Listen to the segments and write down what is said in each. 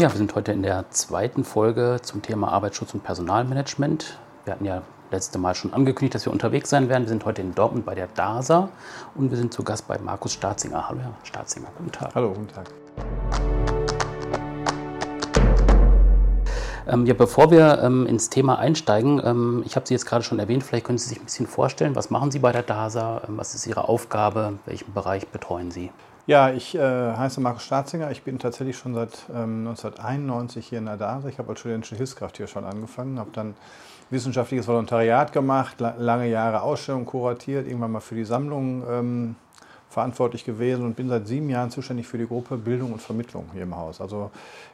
Ja, wir sind heute in der zweiten Folge zum Thema Arbeitsschutz und Personalmanagement. Wir hatten ja letzte Mal schon angekündigt, dass wir unterwegs sein werden. Wir sind heute in Dortmund bei der DASA und wir sind zu Gast bei Markus Staatzinger. Hallo, Herr Staatzinger, guten Tag. Hallo, guten Tag. Ähm, ja, bevor wir ähm, ins Thema einsteigen, ähm, ich habe Sie jetzt gerade schon erwähnt, vielleicht können Sie sich ein bisschen vorstellen, was machen Sie bei der DASA, ähm, was ist Ihre Aufgabe, welchen Bereich betreuen Sie? Ja, ich äh, heiße Markus Staatzinger. Ich bin tatsächlich schon seit ähm, 1991 hier in der DASA. Ich habe als studentische Hilfskraft hier schon angefangen, habe dann wissenschaftliches Volontariat gemacht, la lange Jahre Ausstellungen kuratiert, irgendwann mal für die Sammlung ähm, verantwortlich gewesen und bin seit sieben Jahren zuständig für die Gruppe Bildung und Vermittlung hier im Haus. Also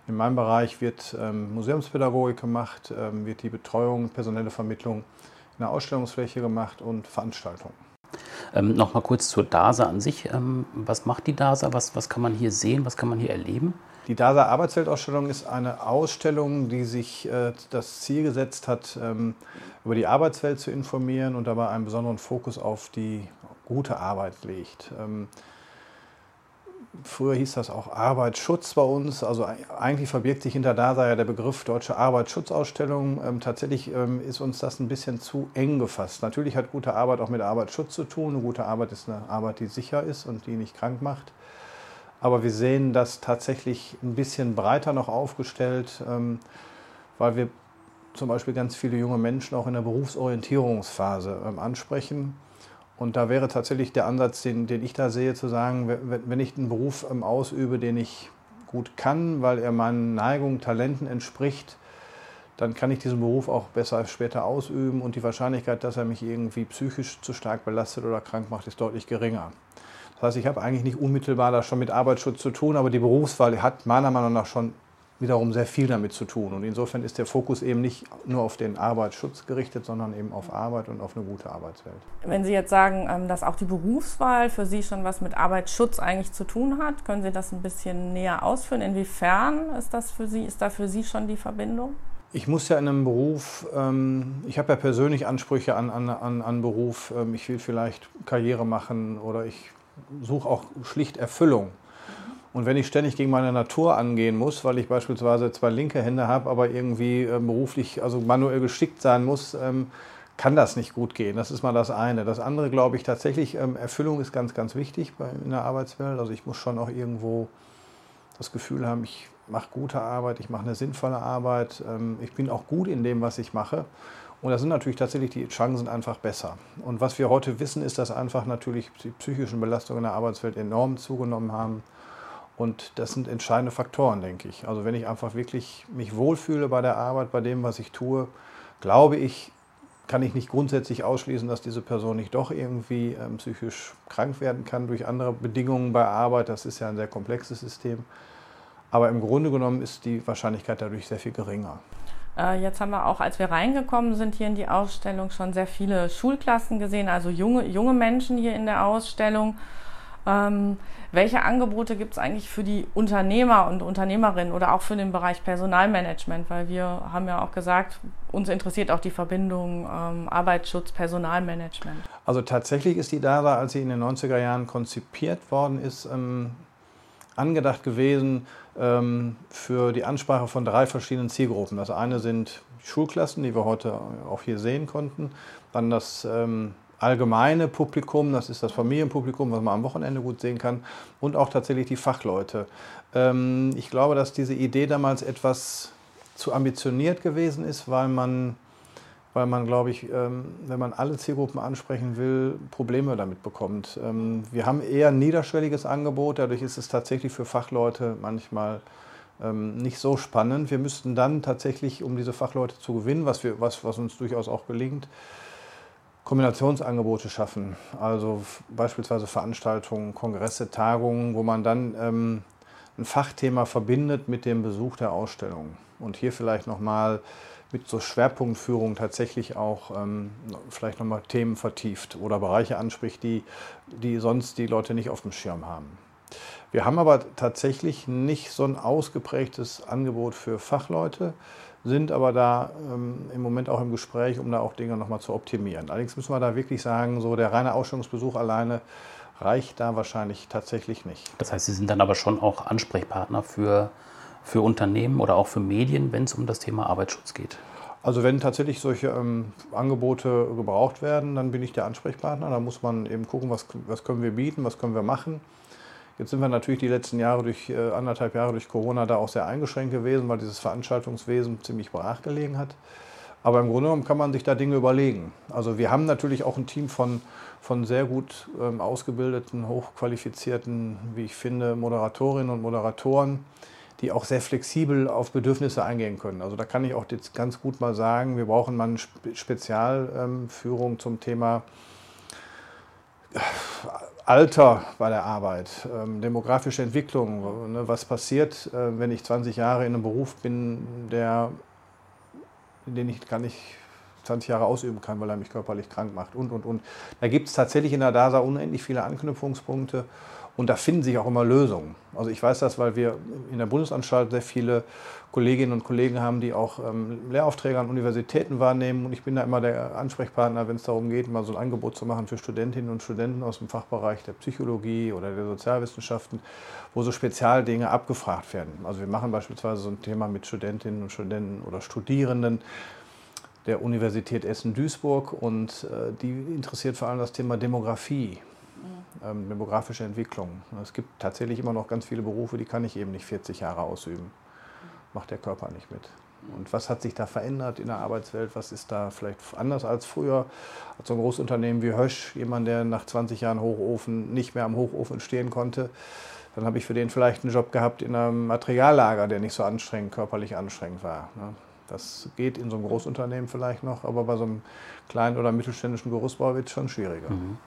in meinem Bereich wird ähm, Museumspädagogik gemacht, ähm, wird die Betreuung, personelle Vermittlung in der Ausstellungsfläche gemacht und Veranstaltungen. Ähm, Nochmal kurz zur DASA an sich. Ähm, was macht die DASA? Was, was kann man hier sehen? Was kann man hier erleben? Die DASA Arbeitsweltausstellung ist eine Ausstellung, die sich äh, das Ziel gesetzt hat, ähm, über die Arbeitswelt zu informieren und dabei einen besonderen Fokus auf die gute Arbeit legt. Ähm, früher hieß das auch Arbeitsschutz bei uns. Also eigentlich verbirgt sich hinter DASA ja der Begriff Deutsche Arbeitsschutzausstellung. Ähm, tatsächlich ähm, ist uns das ein bisschen zu eng gefasst. Natürlich hat gute Arbeit auch mit Arbeitsschutz zu tun. Eine gute Arbeit ist eine Arbeit, die sicher ist und die nicht krank macht. Aber wir sehen das tatsächlich ein bisschen breiter noch aufgestellt, ähm, weil wir zum Beispiel ganz viele junge Menschen auch in der Berufsorientierungsphase ähm, ansprechen. Und da wäre tatsächlich der Ansatz, den, den ich da sehe, zu sagen, wenn ich einen Beruf ähm, ausübe, den ich gut kann, weil er meinen Neigungen, Talenten entspricht, dann kann ich diesen Beruf auch besser später ausüben und die Wahrscheinlichkeit, dass er mich irgendwie psychisch zu stark belastet oder krank macht, ist deutlich geringer. Das heißt, ich habe eigentlich nicht unmittelbar da schon mit Arbeitsschutz zu tun, aber die Berufswahl hat meiner Meinung nach schon wiederum sehr viel damit zu tun. Und insofern ist der Fokus eben nicht nur auf den Arbeitsschutz gerichtet, sondern eben auf Arbeit und auf eine gute Arbeitswelt. Wenn Sie jetzt sagen, ähm, dass auch die Berufswahl für Sie schon was mit Arbeitsschutz eigentlich zu tun hat, können Sie das ein bisschen näher ausführen? Inwiefern ist das für Sie, ist da für Sie schon die Verbindung? Ich muss ja in einem Beruf, ähm, ich habe ja persönlich Ansprüche an, an, an Beruf. Ähm, ich will vielleicht Karriere machen oder ich suche auch schlicht Erfüllung. Und wenn ich ständig gegen meine Natur angehen muss, weil ich beispielsweise zwei linke Hände habe, aber irgendwie äh, beruflich, also manuell geschickt sein muss, ähm, kann das nicht gut gehen. Das ist mal das eine. Das andere glaube ich tatsächlich, ähm, Erfüllung ist ganz, ganz wichtig in der Arbeitswelt. Also ich muss schon auch irgendwo das Gefühl haben, ich mache gute Arbeit, ich mache eine sinnvolle Arbeit, ähm, ich bin auch gut in dem, was ich mache. Und da sind natürlich tatsächlich die Chancen einfach besser. Und was wir heute wissen, ist, dass einfach natürlich die psychischen Belastungen in der Arbeitswelt enorm zugenommen haben. Und das sind entscheidende Faktoren, denke ich. Also wenn ich einfach wirklich mich wohlfühle bei der Arbeit, bei dem, was ich tue, glaube ich, kann ich nicht grundsätzlich ausschließen, dass diese Person nicht doch irgendwie ähm, psychisch krank werden kann durch andere Bedingungen bei Arbeit. Das ist ja ein sehr komplexes System. Aber im Grunde genommen ist die Wahrscheinlichkeit dadurch sehr viel geringer. Äh, jetzt haben wir auch, als wir reingekommen sind hier in die Ausstellung, schon sehr viele Schulklassen gesehen, also junge, junge Menschen hier in der Ausstellung. Ähm, welche Angebote gibt es eigentlich für die Unternehmer und Unternehmerinnen oder auch für den Bereich Personalmanagement? Weil wir haben ja auch gesagt, uns interessiert auch die Verbindung ähm, Arbeitsschutz, Personalmanagement. Also tatsächlich ist die DASA, als sie in den 90er Jahren konzipiert worden ist, ähm, angedacht gewesen ähm, für die Ansprache von drei verschiedenen Zielgruppen. Das eine sind Schulklassen, die wir heute auch hier sehen konnten. Dann das ähm, allgemeine Publikum, das ist das Familienpublikum, was man am Wochenende gut sehen kann, und auch tatsächlich die Fachleute. Ähm, ich glaube, dass diese Idee damals etwas zu ambitioniert gewesen ist, weil man, weil man glaube ich, ähm, wenn man alle Zielgruppen ansprechen will, Probleme damit bekommt. Ähm, wir haben eher ein niederschwelliges Angebot, dadurch ist es tatsächlich für Fachleute manchmal nicht so spannend. Wir müssten dann tatsächlich, um diese Fachleute zu gewinnen, was, wir, was, was uns durchaus auch gelingt, Kombinationsangebote schaffen. Also beispielsweise Veranstaltungen, Kongresse, Tagungen, wo man dann ähm, ein Fachthema verbindet mit dem Besuch der Ausstellung. Und hier vielleicht nochmal mit so Schwerpunktführung tatsächlich auch ähm, vielleicht nochmal Themen vertieft oder Bereiche anspricht, die, die sonst die Leute nicht auf dem Schirm haben. Wir haben aber tatsächlich nicht so ein ausgeprägtes Angebot für Fachleute sind aber da ähm, im Moment auch im Gespräch, um da auch Dinge nochmal zu optimieren. Allerdings müssen wir da wirklich sagen, so der reine Ausstellungsbesuch alleine reicht da wahrscheinlich tatsächlich nicht. Das heißt, Sie sind dann aber schon auch Ansprechpartner für für Unternehmen oder auch für Medien, wenn es um das Thema Arbeitsschutz geht? Also wenn tatsächlich solche ähm, Angebote gebraucht werden, dann bin ich der Ansprechpartner. Da muss man eben gucken, was, was können wir bieten, was können wir machen. Jetzt sind wir natürlich die letzten Jahre durch äh, anderthalb Jahre durch Corona da auch sehr eingeschränkt gewesen, weil dieses Veranstaltungswesen ziemlich brach gelegen hat. Aber im Grunde genommen kann man sich da Dinge überlegen. Also wir haben natürlich auch ein Team von, von sehr gut ähm, ausgebildeten, hochqualifizierten, wie ich finde, Moderatorinnen und Moderatoren, die auch sehr flexibel auf Bedürfnisse eingehen können. Also da kann ich auch jetzt ganz gut mal sagen, wir brauchen mal eine Spezialführung zum Thema Alter bei der Arbeit, ähm, demografische Entwicklung, ne, was passiert, äh, wenn ich 20 Jahre in einem Beruf bin, der, den ich gar nicht 20 Jahre ausüben kann, weil er mich körperlich krank macht und, und, und. Da gibt es tatsächlich in der DASA unendlich viele Anknüpfungspunkte und da finden sich auch immer Lösungen. Also ich weiß das, weil wir in der Bundesanstalt sehr viele Kolleginnen und Kollegen haben, die auch ähm, Lehraufträge an Universitäten wahrnehmen. Und ich bin da immer der Ansprechpartner, wenn es darum geht, mal so ein Angebot zu machen für Studentinnen und Studenten aus dem Fachbereich der Psychologie oder der Sozialwissenschaften, wo so Spezialdinge abgefragt werden. Also wir machen beispielsweise so ein Thema mit Studentinnen und Studenten oder Studierenden der Universität Essen-Duisburg und äh, die interessiert vor allem das Thema Demografie ähm, demografische Entwicklung. Es gibt tatsächlich immer noch ganz viele Berufe, die kann ich eben nicht 40 Jahre ausüben. Macht der Körper nicht mit. Und was hat sich da verändert in der Arbeitswelt? Was ist da vielleicht anders als früher? Als so ein Großunternehmen wie Hösch, jemand, der nach 20 Jahren Hochofen nicht mehr am Hochofen stehen konnte, dann habe ich für den vielleicht einen Job gehabt in einem Materiallager, der nicht so anstrengend, körperlich anstrengend war. Ne? Das geht in so einem Großunternehmen vielleicht noch, aber bei so einem kleinen oder mittelständischen Gerüstbau wird es schon schwieriger. Mhm.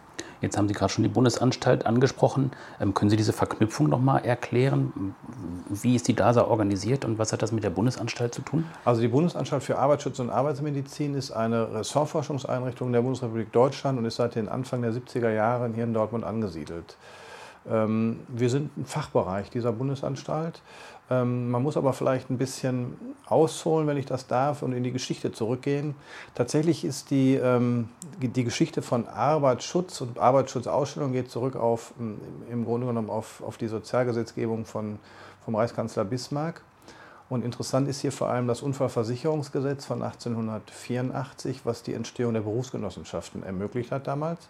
Jetzt haben Sie gerade schon die Bundesanstalt angesprochen. Ähm, können Sie diese Verknüpfung noch mal erklären? Wie ist die DASA organisiert und was hat das mit der Bundesanstalt zu tun? Also die Bundesanstalt für Arbeitsschutz und Arbeitsmedizin ist eine Ressortforschungseinrichtung der Bundesrepublik Deutschland und ist seit den Anfang der 70er Jahre hier in Dortmund angesiedelt. Ähm, wir sind ein Fachbereich dieser Bundesanstalt. Ähm, man muss aber vielleicht ein bisschen ausholen, wenn ich das darf, und in die Geschichte zurückgehen. Tatsächlich ist die, ähm, die Geschichte von Arbeitsschutz und Arbeitsschutzausstellung geht zurück auf, im Grunde genommen auf, auf die Sozialgesetzgebung von, vom Reichskanzler Bismarck. Und interessant ist hier vor allem das Unfallversicherungsgesetz von 1884, was die Entstehung der Berufsgenossenschaften ermöglicht hat damals.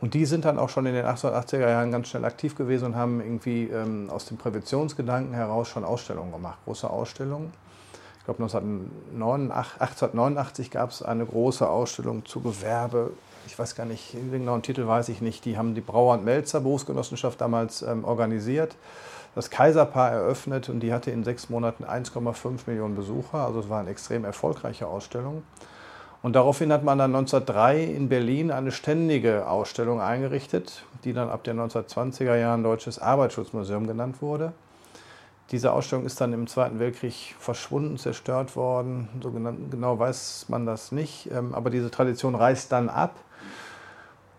Und die sind dann auch schon in den 1880er Jahren ganz schnell aktiv gewesen und haben irgendwie ähm, aus dem Präventionsgedanken heraus schon Ausstellungen gemacht, große Ausstellungen. Ich glaube 1889 gab es eine große Ausstellung zu Gewerbe. Ich weiß gar nicht, den genauen Titel weiß ich nicht. Die haben die Brauer und Melzer Berufsgenossenschaft damals ähm, organisiert, das Kaiserpaar eröffnet und die hatte in sechs Monaten 1,5 Millionen Besucher. Also es war eine extrem erfolgreiche Ausstellung. Und daraufhin hat man dann 1903 in Berlin eine ständige Ausstellung eingerichtet, die dann ab den 1920er Jahren Deutsches Arbeitsschutzmuseum genannt wurde. Diese Ausstellung ist dann im Zweiten Weltkrieg verschwunden, zerstört worden. So genau weiß man das nicht. Ähm, aber diese Tradition reißt dann ab.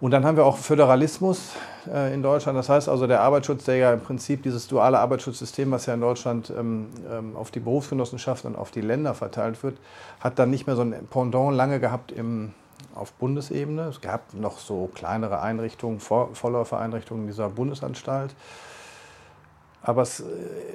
Und dann haben wir auch Föderalismus äh, in Deutschland. Das heißt also, der Arbeitsschutz, der ja im Prinzip dieses duale Arbeitsschutzsystem, was ja in Deutschland ähm, ähm, auf die Berufsgenossenschaften und auf die Länder verteilt wird, hat dann nicht mehr so ein Pendant lange gehabt im, auf Bundesebene. Es gab noch so kleinere Einrichtungen, Vor Vorläufereinrichtungen dieser Bundesanstalt. Aber es äh,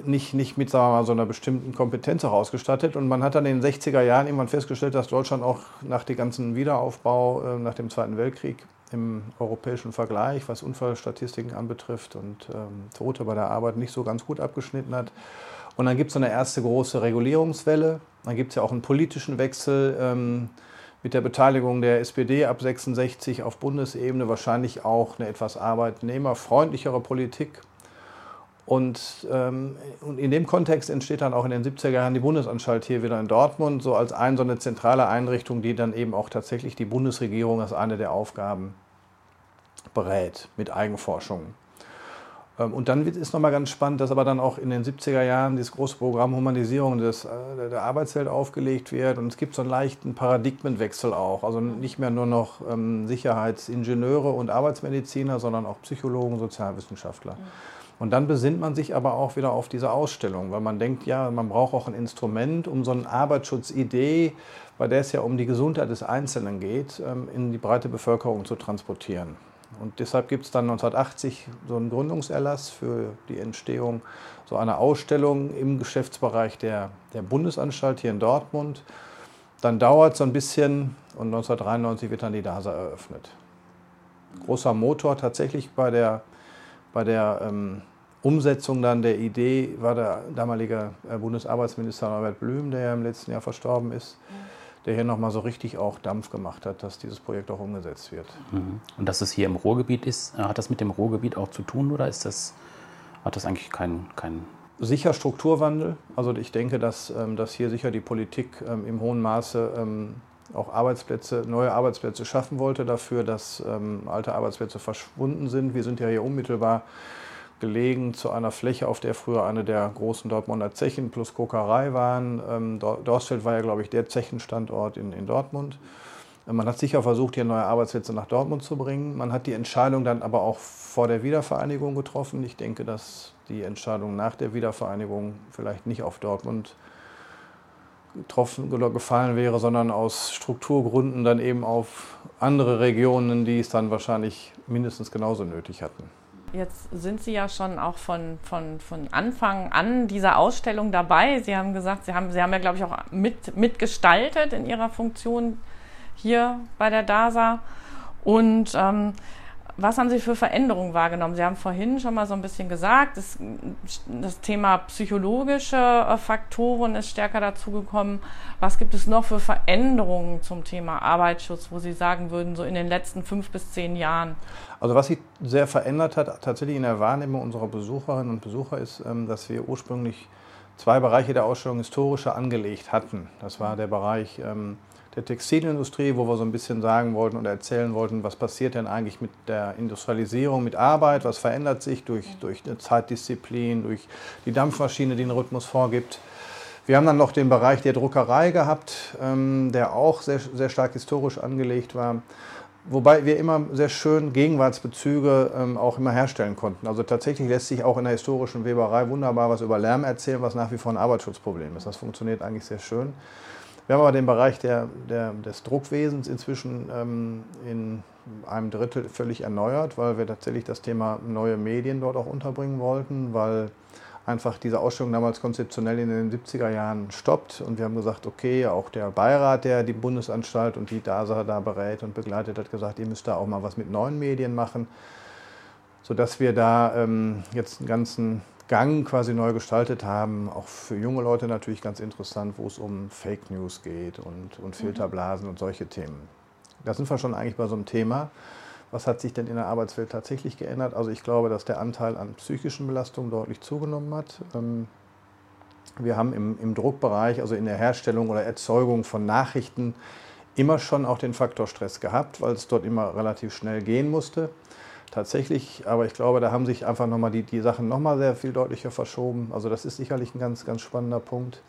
nicht, nicht mit sagen wir mal, so einer bestimmten Kompetenz auch ausgestattet. Und man hat dann in den 60er Jahren irgendwann festgestellt, dass Deutschland auch nach dem ganzen Wiederaufbau, äh, nach dem Zweiten Weltkrieg, im europäischen Vergleich, was Unfallstatistiken anbetrifft und ähm, Tote bei der Arbeit nicht so ganz gut abgeschnitten hat. Und dann gibt es so eine erste große Regulierungswelle. Dann gibt es ja auch einen politischen Wechsel ähm, mit der Beteiligung der SPD ab 66 auf Bundesebene, wahrscheinlich auch eine etwas arbeitnehmerfreundlichere Politik. Und, ähm, und, in dem Kontext entsteht dann auch in den 70er Jahren die Bundesanstalt hier wieder in Dortmund, so als eine so eine zentrale Einrichtung, die dann eben auch tatsächlich die Bundesregierung als eine der Aufgaben berät mit Eigenforschung. Ähm, und dann ist nochmal ganz spannend, dass aber dann auch in den 70er Jahren dieses große Programm Humanisierung des, äh, der Arbeitswelt aufgelegt wird. Und es gibt so einen leichten Paradigmenwechsel auch. Also nicht mehr nur noch ähm, Sicherheitsingenieure und Arbeitsmediziner, sondern auch Psychologen, Sozialwissenschaftler. Mhm. Und dann besinnt man sich aber auch wieder auf diese Ausstellung, weil man denkt, ja, man braucht auch ein Instrument, um so eine Arbeitsschutzidee, bei der es ja um die Gesundheit des Einzelnen geht, ähm, in die breite Bevölkerung zu transportieren. Und deshalb gibt es dann 1980 so einen Gründungserlass für die Entstehung so einer Ausstellung im Geschäftsbereich der, der Bundesanstalt hier in Dortmund. Dann dauert es so ein bisschen und 1993 wird dann die DASA eröffnet. Großer Motor tatsächlich bei der, bei der ähm, Umsetzung dann der Idee war der damalige äh, Bundesarbeitsminister Norbert Blüm, der ja im letzten Jahr verstorben ist, der hier nochmal so richtig auch Dampf gemacht hat, dass dieses Projekt auch umgesetzt wird. Mhm. Und dass es hier im Ruhrgebiet ist, äh, hat das mit dem Ruhrgebiet auch zu tun oder ist das, hat das eigentlich keinen kein Sicher Strukturwandel. Also ich denke, dass, ähm, dass hier sicher die Politik ähm, im hohen Maße ähm, auch Arbeitsplätze, neue Arbeitsplätze schaffen wollte dafür, dass alte Arbeitsplätze verschwunden sind. Wir sind ja hier unmittelbar gelegen zu einer Fläche, auf der früher eine der großen Dortmunder Zechen plus Kokerei waren. Ähm, Dorstfeld war ja, glaube ich, der Zechenstandort in, in Dortmund. Man hat sicher versucht, hier neue Arbeitsplätze nach Dortmund zu bringen. Man hat die Entscheidung dann aber auch vor der Wiedervereinigung getroffen. Ich denke, dass die Entscheidung nach der Wiedervereinigung vielleicht nicht auf Dortmund getroffen oder gefallen wäre, sondern aus Strukturgründen dann eben auf andere Regionen, die es dann wahrscheinlich mindestens genauso nötig hatten. Jetzt sind Sie ja schon auch von, von, von Anfang an dieser Ausstellung dabei. Sie haben gesagt, Sie haben, Sie haben ja, glaube ich, auch mit, mitgestaltet in Ihrer Funktion hier bei der DASA. Und ähm, was haben Sie für Veränderungen wahrgenommen? Sie haben vorhin schon mal so ein bisschen gesagt, das, das Thema psychologische äh, Faktoren ist stärker dazugekommen. Was gibt es noch für Veränderungen zum Thema Arbeitsschutz, wo Sie sagen würden, so in den letzten fünf bis zehn Jahren? Also was sich sehr verändert hat, tatsächlich in der Wahrnehmung unserer Besucherinnen und Besucher, ist, ähm, dass wir ursprünglich zwei Bereiche der Ausstellung historische angelegt hatten. Das war der Bereich ähm, der Textilindustrie, wo wir so ein bisschen sagen wollten und erzählen wollten, was passiert denn eigentlich mit der Industrialisierung, mit Arbeit, was verändert sich durch, durch eine Zeitdisziplin, durch die Dampfmaschine, die einen Rhythmus vorgibt. Wir haben dann noch den Bereich der Druckerei gehabt, ähm, der auch sehr, sehr stark historisch angelegt war. Wobei wir immer sehr schön Gegenwartsbezüge ähm, auch immer herstellen konnten. Also tatsächlich lässt sich auch in der historischen Weberei wunderbar was über Lärm erzählen, was nach wie vor ein Arbeitsschutzproblem ist. Das funktioniert eigentlich sehr schön. Wir haben aber den Bereich der, der, des Druckwesens inzwischen ähm, in einem Drittel völlig erneuert, weil wir tatsächlich das Thema neue Medien dort auch unterbringen wollten, weil einfach diese Ausstellung damals konzeptionell in den 70er Jahren stoppt. Und wir haben gesagt, okay, auch der Beirat, der die Bundesanstalt und die DASA da berät und begleitet, hat gesagt, ihr müsst da auch mal was mit neuen Medien machen, sodass wir da ähm, jetzt einen ganzen Gang quasi neu gestaltet haben. Auch für junge Leute natürlich ganz interessant, wo es um Fake News geht und, und mhm. Filterblasen und solche Themen. Da sind wir schon eigentlich bei so einem Thema. Was hat sich denn in der Arbeitswelt tatsächlich geändert? Also ich glaube, dass der Anteil an psychischen Belastungen deutlich zugenommen hat. Ähm, wir haben im, im Druckbereich, also in der Herstellung oder Erzeugung von Nachrichten, immer schon auch den Faktor Stress gehabt, weil es dort immer relativ schnell gehen musste tatsächlich, aber ich glaube, da haben sich einfach nochmal die, die Sachen nochmal sehr viel deutlicher verschoben. Also das ist sicherlich ein ganz, ganz spannender Punkt.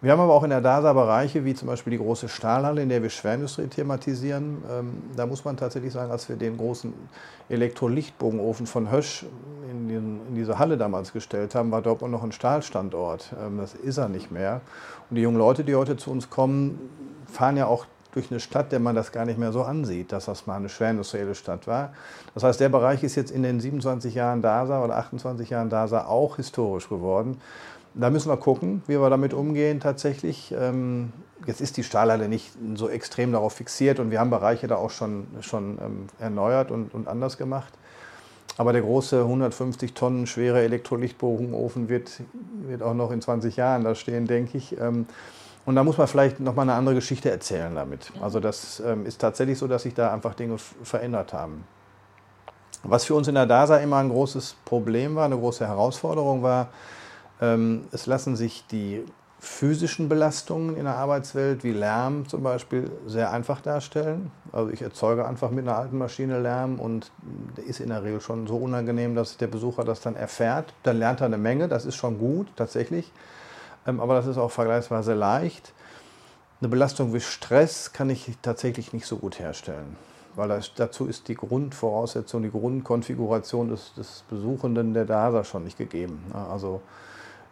Wir haben aber auch in der DASA Bereiche, wie zum Beispiel die große Stahlhalle, in der wir Schwerindustrie thematisieren. Ähm, da muss man tatsächlich sagen, als wir den großen Elektrolichtbogenofen von Hösch in, den, in, diese Halle damals gestellt haben, war dort noch ein Stahlstandort. Ähm, das ist er nicht mehr. Und die jungen Leute, die heute zu uns kommen, fahren ja auch durch eine Stadt, der man das gar nicht mehr so ansieht, dass das mal eine schwerindustrielle Stadt war. Das heißt, der Bereich ist jetzt in den 27 Jahren DASA oder 28 Jahren DASA auch historisch geworden. Da müssen wir gucken, wie wir damit umgehen tatsächlich. Ähm, jetzt ist die Stahlhalle nicht so extrem darauf fixiert und wir haben Bereiche da auch schon, schon ähm, erneuert und, und anders gemacht. Aber der große 150 Tonnen schwere Elektrolichtbogenofen wird, wird auch noch in 20 Jahren da stehen, denke ich. Und da muss man vielleicht nochmal eine andere Geschichte erzählen damit. Also das ähm, ist tatsächlich so, dass sich da einfach Dinge verändert haben. Was für uns in der DASA immer ein großes Problem war, eine große Herausforderung war, ähm, es lassen sich die physischen Belastungen in der Arbeitswelt, wie Lärm zum Beispiel, sehr einfach darstellen. Also ich erzeuge einfach mit einer alten Maschine Lärm und der ist in der Regel schon so unangenehm, dass der Besucher das dann erfährt. Dann lernt er eine Menge, das ist schon gut, tatsächlich. Ähm, aber das ist auch vergleichsweise leicht. Eine Belastung wie Stress kann ich tatsächlich nicht so gut herstellen, weil das, dazu ist die Grundvoraussetzung, die Grundkonfiguration des, des Besuchenden der DASA schon nicht gegeben. Also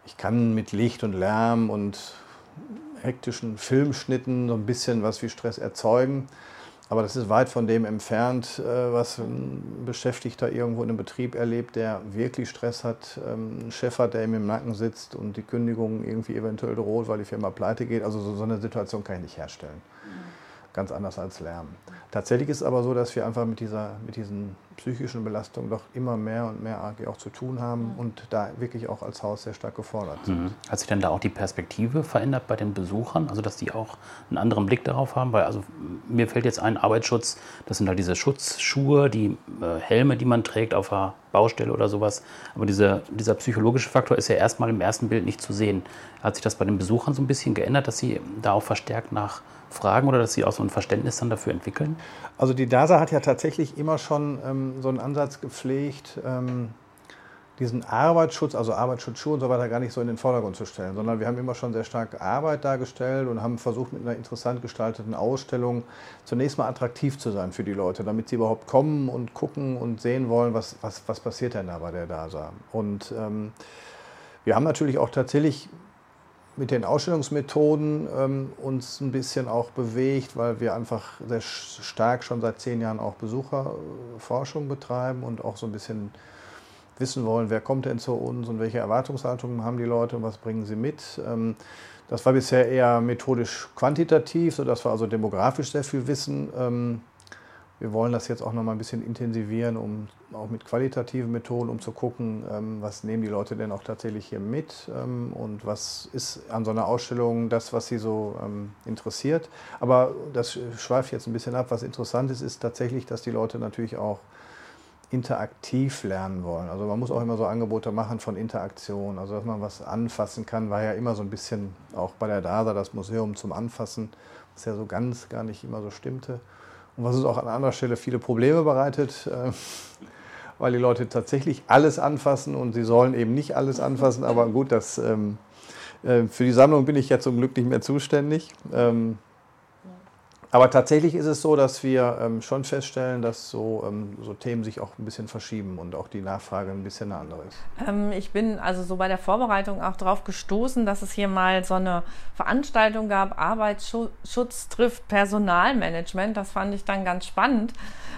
ich kann mit Licht und Lärm und hektischen Filmschnitten so ein bisschen was wie Stress erzeugen. Aber das ist weit von dem entfernt, äh, was ein Beschäftigter irgendwo in einem Betrieb erlebt, der wirklich Stress hat, ähm, einen Chef hat, der ihm im Nacken sitzt und die Kündigung irgendwie eventuell droht, weil die Firma pleite geht. Also so eine Situation kann ich nicht herstellen. Ganz anders als Lärm. Tatsächlich ist es aber so, dass wir einfach mit, dieser, mit diesen psychischen Belastungen doch immer mehr und mehr auch zu tun haben und da wirklich auch als Haus sehr stark gefordert sind. Mhm. Hat sich denn da auch die Perspektive verändert bei den Besuchern? Also dass die auch einen anderen Blick darauf haben? Weil also mir fällt jetzt ein Arbeitsschutz, das sind halt diese Schutzschuhe, die äh, Helme, die man trägt auf der Baustelle oder sowas. Aber diese, dieser psychologische Faktor ist ja erstmal im ersten Bild nicht zu sehen. Hat sich das bei den Besuchern so ein bisschen geändert, dass sie da auch verstärkt nach fragen oder dass Sie auch so ein Verständnis dann dafür entwickeln? Also die DASA hat ja tatsächlich immer schon ähm, so einen Ansatz gepflegt, ähm, diesen Arbeitsschutz, also Arbeitsschutzschuhe und so weiter, gar nicht so in den Vordergrund zu stellen, sondern wir haben immer schon sehr stark Arbeit dargestellt und haben versucht, mit einer interessant gestalteten Ausstellung zunächst mal attraktiv zu sein für die Leute, damit sie überhaupt kommen und gucken und sehen wollen, was, was, was passiert denn da bei der DASA. Und ähm, wir haben natürlich auch tatsächlich mit den Ausstellungsmethoden ähm, uns ein bisschen auch bewegt, weil wir einfach sehr stark schon seit zehn Jahren auch Besucherforschung betreiben und auch so ein bisschen wissen wollen, wer kommt denn zu uns und welche Erwartungshaltungen haben die Leute und was bringen sie mit. Ähm, das war bisher eher methodisch quantitativ, sodass wir also demografisch sehr viel wissen. Ähm, wir wollen das jetzt auch noch mal ein bisschen intensivieren, um auch mit qualitativen Methoden, um zu gucken, ähm, was nehmen die Leute denn auch tatsächlich hier mit ähm, und was ist an so einer Ausstellung das, was sie so ähm, interessiert. Aber das schweift jetzt ein bisschen ab. Was interessant ist, ist tatsächlich, dass die Leute natürlich auch interaktiv lernen wollen. Also man muss auch immer so Angebote machen von Interaktion, also dass man was anfassen kann, war ja immer so ein bisschen auch bei der DASA das Museum zum Anfassen, was ja so ganz gar nicht immer so stimmte und was uns auch an anderer Stelle viele Probleme bereitet, äh, weil die Leute tatsächlich alles anfassen und sie sollen eben nicht alles anfassen. Aber gut, das, ähm, äh, für die Sammlung bin ich ja zum Glück nicht mehr zuständig. Ähm, aber tatsächlich ist es so, dass wir ähm, schon feststellen, dass so, ähm, so, Themen sich auch ein bisschen verschieben und auch die Nachfrage ein bisschen eine andere ist. Ähm, ich bin also so bei der Vorbereitung auch darauf gestoßen, dass es hier mal so eine Veranstaltung gab, Arbeitsschutz trifft Personalmanagement. Das fand ich dann ganz spannend,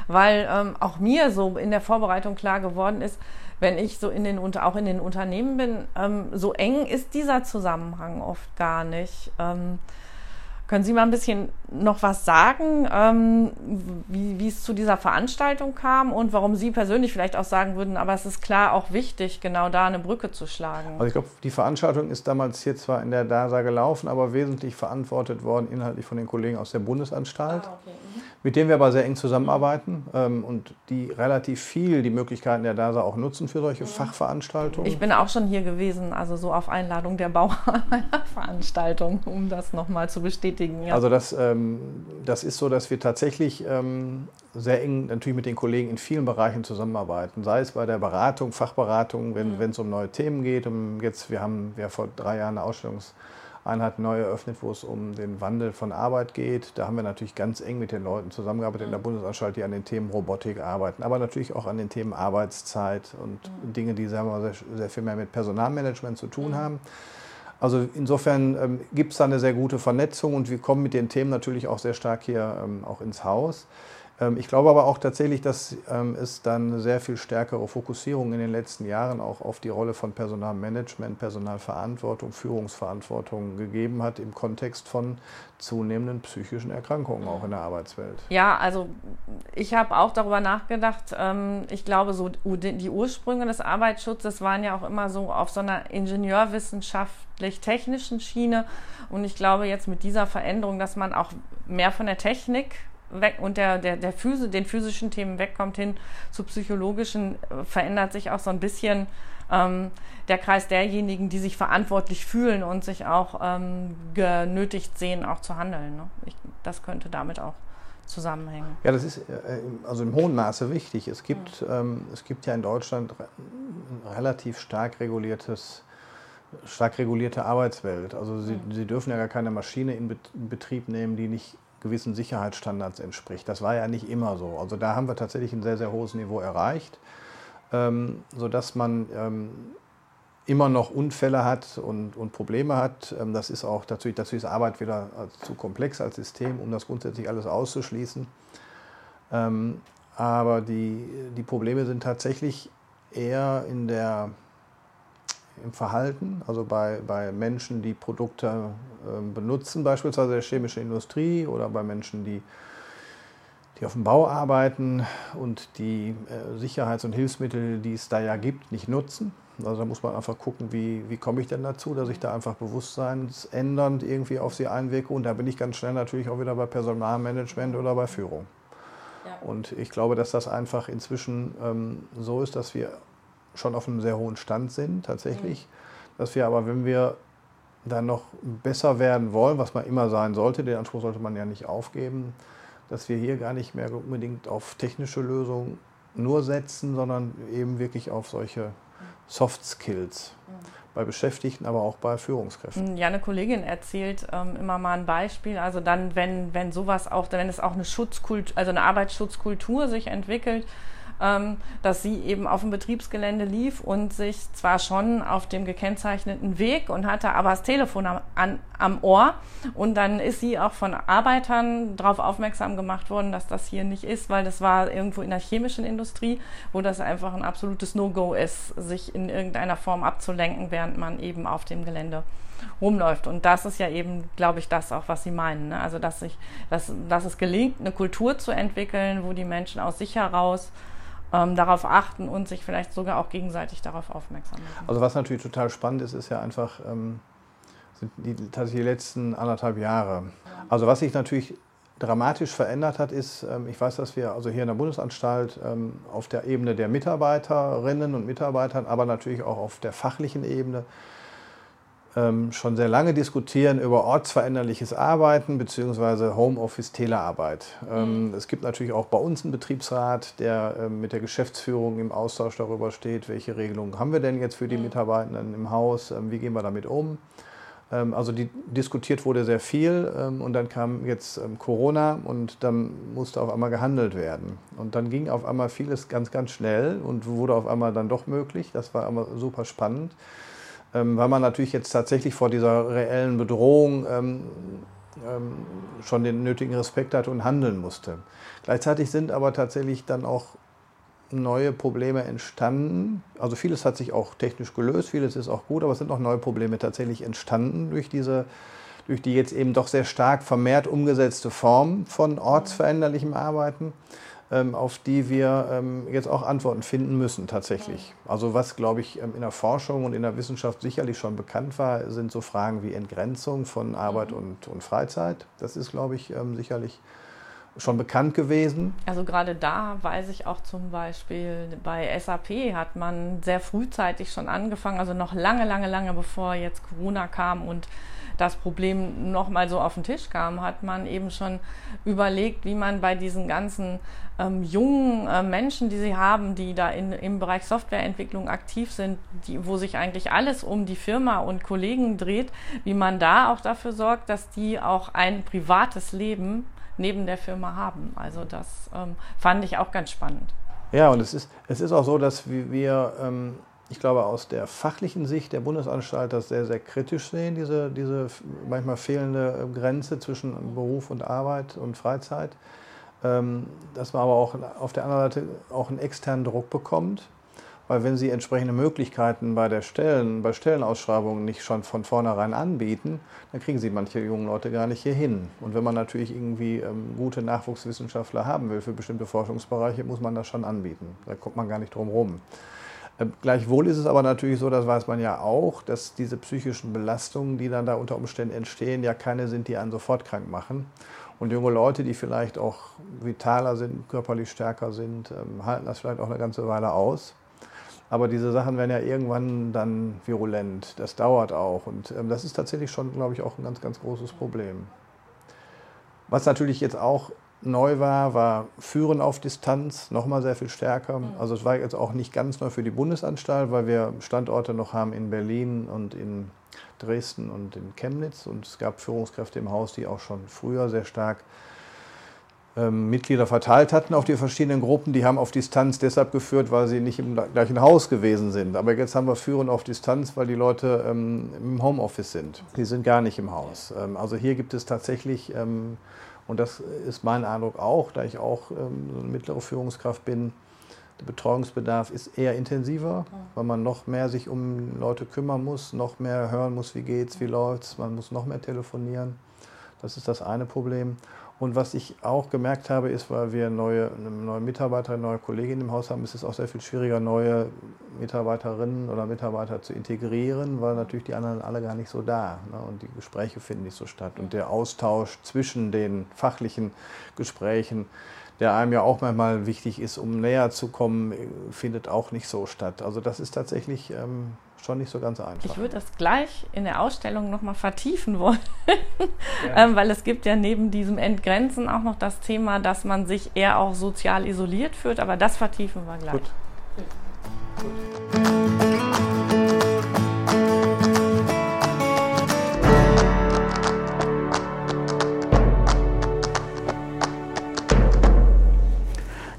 weil ähm, auch mir so in der Vorbereitung klar geworden ist, wenn ich so in den auch in den Unternehmen bin, ähm, so eng ist dieser Zusammenhang oft gar nicht. Können Sie mal ein bisschen noch was sagen, ähm, wie, wie es zu dieser Veranstaltung kam und warum Sie persönlich vielleicht auch sagen würden, aber es ist klar auch wichtig, genau da eine Brücke zu schlagen? Also ich glaube, die Veranstaltung ist damals hier zwar in der DASA gelaufen, aber wesentlich verantwortet worden inhaltlich von den Kollegen aus der Bundesanstalt, ah, okay. mhm. Mit denen wir aber sehr eng zusammenarbeiten ähm, und die relativ viel die Möglichkeiten der DASA auch nutzen für solche mhm. Fachveranstaltungen. Ich bin auch schon hier gewesen, also so auf Einladung der Bauer meiner Veranstaltung, um das nochmal zu bestätigen. Ja. Also das, ähm, das ist so, dass wir tatsächlich ähm, sehr eng natürlich mit den Kollegen in vielen Bereichen zusammenarbeiten. Sei es bei der Beratung, Fachberatung, wenn mhm. es um neue Themen geht. Um jetzt, wir haben ja vor drei Jahren eine Ausstellungseinheit neu eröffnet, wo es um den Wandel von Arbeit geht. Da haben wir natürlich ganz eng mit den Leuten zusammengearbeitet in der mhm. Bundesanstalt, die an den Themen Robotik arbeiten, aber natürlich auch an den Themen Arbeitszeit und mhm. Dinge, die sagen wir, sehr, sehr viel mehr mit Personalmanagement zu tun mhm. haben. Also insofern ähm, gibt es da eine sehr gute Vernetzung und wir kommen mit den Themen natürlich auch sehr stark hier ähm, auch ins Haus. Ähm, ich glaube aber auch tatsächlich, dass ähm, es dann sehr viel stärkere Fokussierung in den letzten Jahren auch auf die Rolle von Personalmanagement, Personalverantwortung, Führungsverantwortung gegeben hat im Kontext von zunehmenden psychischen Erkrankungen auch in der Arbeitswelt. Ja, also ich habe auch darüber nachgedacht. Ähm, ich glaube, so die Ursprünge des Arbeitsschutzes waren ja auch immer so auf so einer ingenieurwissenschaftlich-technischen Schiene. Und ich glaube jetzt mit dieser Veränderung, dass man auch mehr von der Technik weg und der, der, der Physi den physischen Themen wegkommt hin zu psychologischen, äh, verändert sich auch so ein bisschen ähm, der Kreis derjenigen, die sich verantwortlich fühlen und sich auch ähm, genötigt sehen, auch zu handeln. Ne? Ich, das könnte damit auch zusammenhängen. Ja, das ist äh, also im hohen Maße wichtig. Es gibt, ja. ähm, es gibt ja in Deutschland ein relativ stark reguliertes stark regulierte Arbeitswelt. Also Sie, Sie dürfen ja gar keine Maschine in Betrieb nehmen, die nicht gewissen Sicherheitsstandards entspricht. Das war ja nicht immer so. Also da haben wir tatsächlich ein sehr, sehr hohes Niveau erreicht, ähm, sodass man ähm, immer noch Unfälle hat und, und Probleme hat. Ähm, das ist auch natürlich, dazu ist Arbeit wieder zu komplex als System, um das grundsätzlich alles auszuschließen. Ähm, aber die, die Probleme sind tatsächlich eher in der, im Verhalten, also bei, bei Menschen, die Produkte äh, benutzen, beispielsweise der chemischen Industrie oder bei Menschen, die, die auf dem Bau arbeiten und die äh, Sicherheits- und Hilfsmittel, die es da ja gibt, nicht nutzen. Also da muss man einfach gucken, wie, wie komme ich denn dazu, dass ich da einfach bewusstseinsändernd irgendwie auf sie einwirke. Und da bin ich ganz schnell natürlich auch wieder bei Personalmanagement oder bei Führung. Ja. Und ich glaube, dass das einfach inzwischen ähm, so ist, dass wir schon auf einem sehr hohen Stand sind, tatsächlich. Mhm. Dass wir aber, wenn wir dann noch besser werden wollen, was man immer sein sollte, den Anspruch sollte man ja nicht aufgeben, dass wir hier gar nicht mehr unbedingt auf technische Lösungen nur setzen, sondern eben wirklich auf solche Soft Skills bei Beschäftigten, aber auch bei Führungskräften. Ja, eine Kollegin erzählt ähm, immer mal ein Beispiel. Also dann, wenn, wenn sowas auch, wenn es auch eine Schutzkultur, also eine Arbeitsschutzkultur sich entwickelt, dass sie eben auf dem Betriebsgelände lief und sich zwar schon auf dem gekennzeichneten Weg und hatte aber das Telefon am, an, am Ohr und dann ist sie auch von Arbeitern darauf aufmerksam gemacht worden, dass das hier nicht ist, weil das war irgendwo in der chemischen Industrie, wo das einfach ein absolutes No-Go ist, sich in irgendeiner Form abzulenken, während man eben auf dem Gelände rumläuft. Und das ist ja eben, glaube ich, das auch, was Sie meinen. Ne? Also, dass, sich, dass, dass es gelingt, eine Kultur zu entwickeln, wo die Menschen aus sich heraus ähm, darauf achten und sich vielleicht sogar auch gegenseitig darauf aufmerksam machen. Also was natürlich total spannend ist, ist ja einfach, ähm, sind die, die letzten anderthalb Jahre. Also was sich natürlich dramatisch verändert hat, ist, ähm, ich weiß, dass wir also hier in der Bundesanstalt ähm, auf der Ebene der Mitarbeiterinnen und Mitarbeitern, aber natürlich auch auf der fachlichen Ebene schon sehr lange diskutieren über ortsveränderliches Arbeiten bzw. Homeoffice-Telearbeit. Ähm, mhm. Es gibt natürlich auch bei uns einen Betriebsrat, der ähm, mit der Geschäftsführung im Austausch darüber steht, welche Regelungen haben wir denn jetzt für die mhm. Mitarbeitenden im Haus, ähm, wie gehen wir damit um. Ähm, also die, diskutiert wurde sehr viel ähm, und dann kam jetzt Corona und dann musste auf einmal gehandelt werden. Und dann ging auf einmal vieles ganz, ganz schnell und wurde auf einmal dann doch möglich. Das war aber super spannend. Ähm, weil man natürlich jetzt tatsächlich vor dieser reellen Bedrohung ähm, ähm, schon den nötigen Respekt hatte und handeln musste. Gleichzeitig sind aber tatsächlich dann auch neue Probleme entstanden. Also vieles hat sich auch technisch gelöst, vieles ist auch gut, aber es sind auch neue Probleme tatsächlich entstanden durch diese durch die jetzt eben doch sehr stark vermehrt umgesetzte Form von ortsveränderlichem Arbeiten. Ähm, auf die wir ähm, jetzt auch Antworten finden müssen tatsächlich. Also was, glaube ich, ähm, in der Forschung und in der Wissenschaft sicherlich schon bekannt war, sind so Fragen wie Entgrenzung von Arbeit mhm. und, und Freizeit. Das ist, glaube ich, sicherlich schon bekannt gewesen. Also gerade da weiß ich auch zum Beispiel, bei SAP hat man sehr frühzeitig schon angefangen, also noch lange, lange, lange bevor jetzt Corona kam und das Problem nochmal so auf den Tisch kam, hat man eben schon überlegt, wie man bei diesen ganzen ähm, jungen äh, Menschen, die sie haben, die da in, im Bereich Softwareentwicklung aktiv sind, die, wo sich eigentlich alles um die Firma und Kollegen dreht, wie man da auch dafür sorgt, dass die auch ein privates Leben neben der Firma haben. Also das ähm, fand ich auch ganz spannend. Ja, und es ist, es ist auch so, dass wir ähm, ich glaube, aus der fachlichen Sicht der Bundesanstalt das sehr, sehr kritisch sehen, diese, diese manchmal fehlende Grenze zwischen Beruf und Arbeit und Freizeit. Ähm, dass man aber auch auf der anderen Seite auch einen externen Druck bekommt. Weil wenn Sie entsprechende Möglichkeiten bei der Stellen, bei Stellenausschreibungen nicht schon von vornherein anbieten, dann kriegen Sie manche jungen Leute gar nicht hier hin. Und wenn man natürlich irgendwie ähm, gute Nachwuchswissenschaftler haben will für bestimmte Forschungsbereiche, muss man das schon anbieten. Da kommt man gar nicht drum rum. Ähm, gleichwohl ist es aber natürlich so, das weiß man ja auch, dass diese psychischen Belastungen, die dann da unter Umständen entstehen, ja keine sind, die einen sofort krank machen. Und junge Leute, die vielleicht auch vitaler sind, körperlich stärker sind, ähm, halten das vielleicht auch eine ganze Weile aus. Aber diese Sachen werden ja irgendwann dann virulent. Das dauert auch. Und ähm, das ist tatsächlich schon, glaube ich, auch ein ganz, ganz großes Problem. Was natürlich jetzt auch neu war, war Führen auf Distanz, nochmal sehr viel stärker. Mhm. Also es war jetzt auch nicht ganz neu für die Bundesanstalt, weil wir Standorte noch haben in Berlin und in Dresden und in Chemnitz. Und es gab Führungskräfte im Haus, die auch schon früher sehr stark ähm, Mitglieder verteilt hatten auf die verschiedenen Gruppen. Die haben auf Distanz deshalb geführt, weil sie nicht im gleichen Haus gewesen sind. Aber jetzt haben wir Führen auf Distanz, weil die Leute ähm, im Homeoffice sind. Die sind gar nicht im Haus. Ähm, also hier gibt es tatsächlich... Und das ist mein Eindruck auch, da ich auch ähm, so eine mittlere Führungskraft bin. Der Betreuungsbedarf ist eher intensiver, weil man noch mehr sich um Leute kümmern muss, noch mehr hören muss, wie geht's, wie läuft's, man muss noch mehr telefonieren. Das ist das eine Problem. Und was ich auch gemerkt habe, ist, weil wir neue, neue Mitarbeiter, neue Kolleginnen im Haus haben, ist es auch sehr viel schwieriger, neue Mitarbeiterinnen oder Mitarbeiter zu integrieren, weil natürlich die anderen alle gar nicht so da ne? und die Gespräche finden nicht so statt. Und der Austausch zwischen den fachlichen Gesprächen, der einem ja auch manchmal wichtig ist, um näher zu kommen, findet auch nicht so statt. Also das ist tatsächlich ähm, schon nicht so ganz einfach. Ich würde das gleich in der Ausstellung nochmal vertiefen wollen, ja. ähm, weil es gibt ja neben diesem Entgrenzen auch noch das Thema, dass man sich eher auch sozial isoliert fühlt, aber das vertiefen wir gleich. Gut. Gut.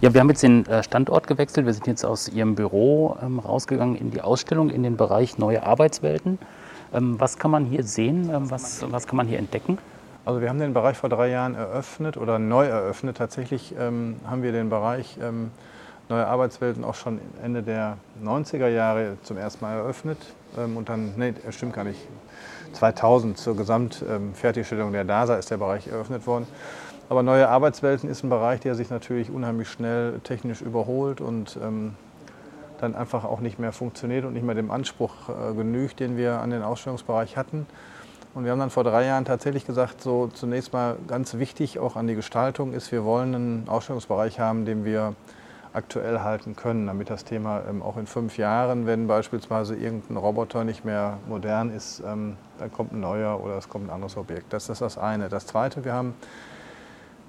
Ja, wir haben jetzt den äh, Standort gewechselt. Wir sind jetzt aus Ihrem Büro ähm, rausgegangen in die Ausstellung in den Bereich neue Arbeitswelten. Ähm, was kann man hier sehen? Ähm, was, was kann man hier entdecken? Also wir haben den Bereich vor drei Jahren eröffnet oder neu eröffnet. Tatsächlich ähm, haben wir den Bereich ähm, neue Arbeitswelten auch schon Ende der 90er Jahre zum ersten Mal eröffnet. Ähm, und dann, nee, stimmt gar nicht, 2000 zur Gesamtfertigstellung der DASA ist der Bereich eröffnet worden. Aber neue Arbeitswelten ist ein Bereich, der sich natürlich unheimlich schnell technisch überholt und ähm, dann einfach auch nicht mehr funktioniert und nicht mehr dem Anspruch äh, genügt, den wir an den Ausstellungsbereich hatten. Und wir haben dann vor drei Jahren tatsächlich gesagt, so zunächst mal ganz wichtig auch an die Gestaltung ist, wir wollen einen Ausstellungsbereich haben, den wir aktuell halten können, damit das Thema ähm, auch in fünf Jahren, wenn beispielsweise irgendein Roboter nicht mehr modern ist, ähm, dann kommt ein neuer oder es kommt ein anderes Objekt. Das ist das eine. Das zweite, wir haben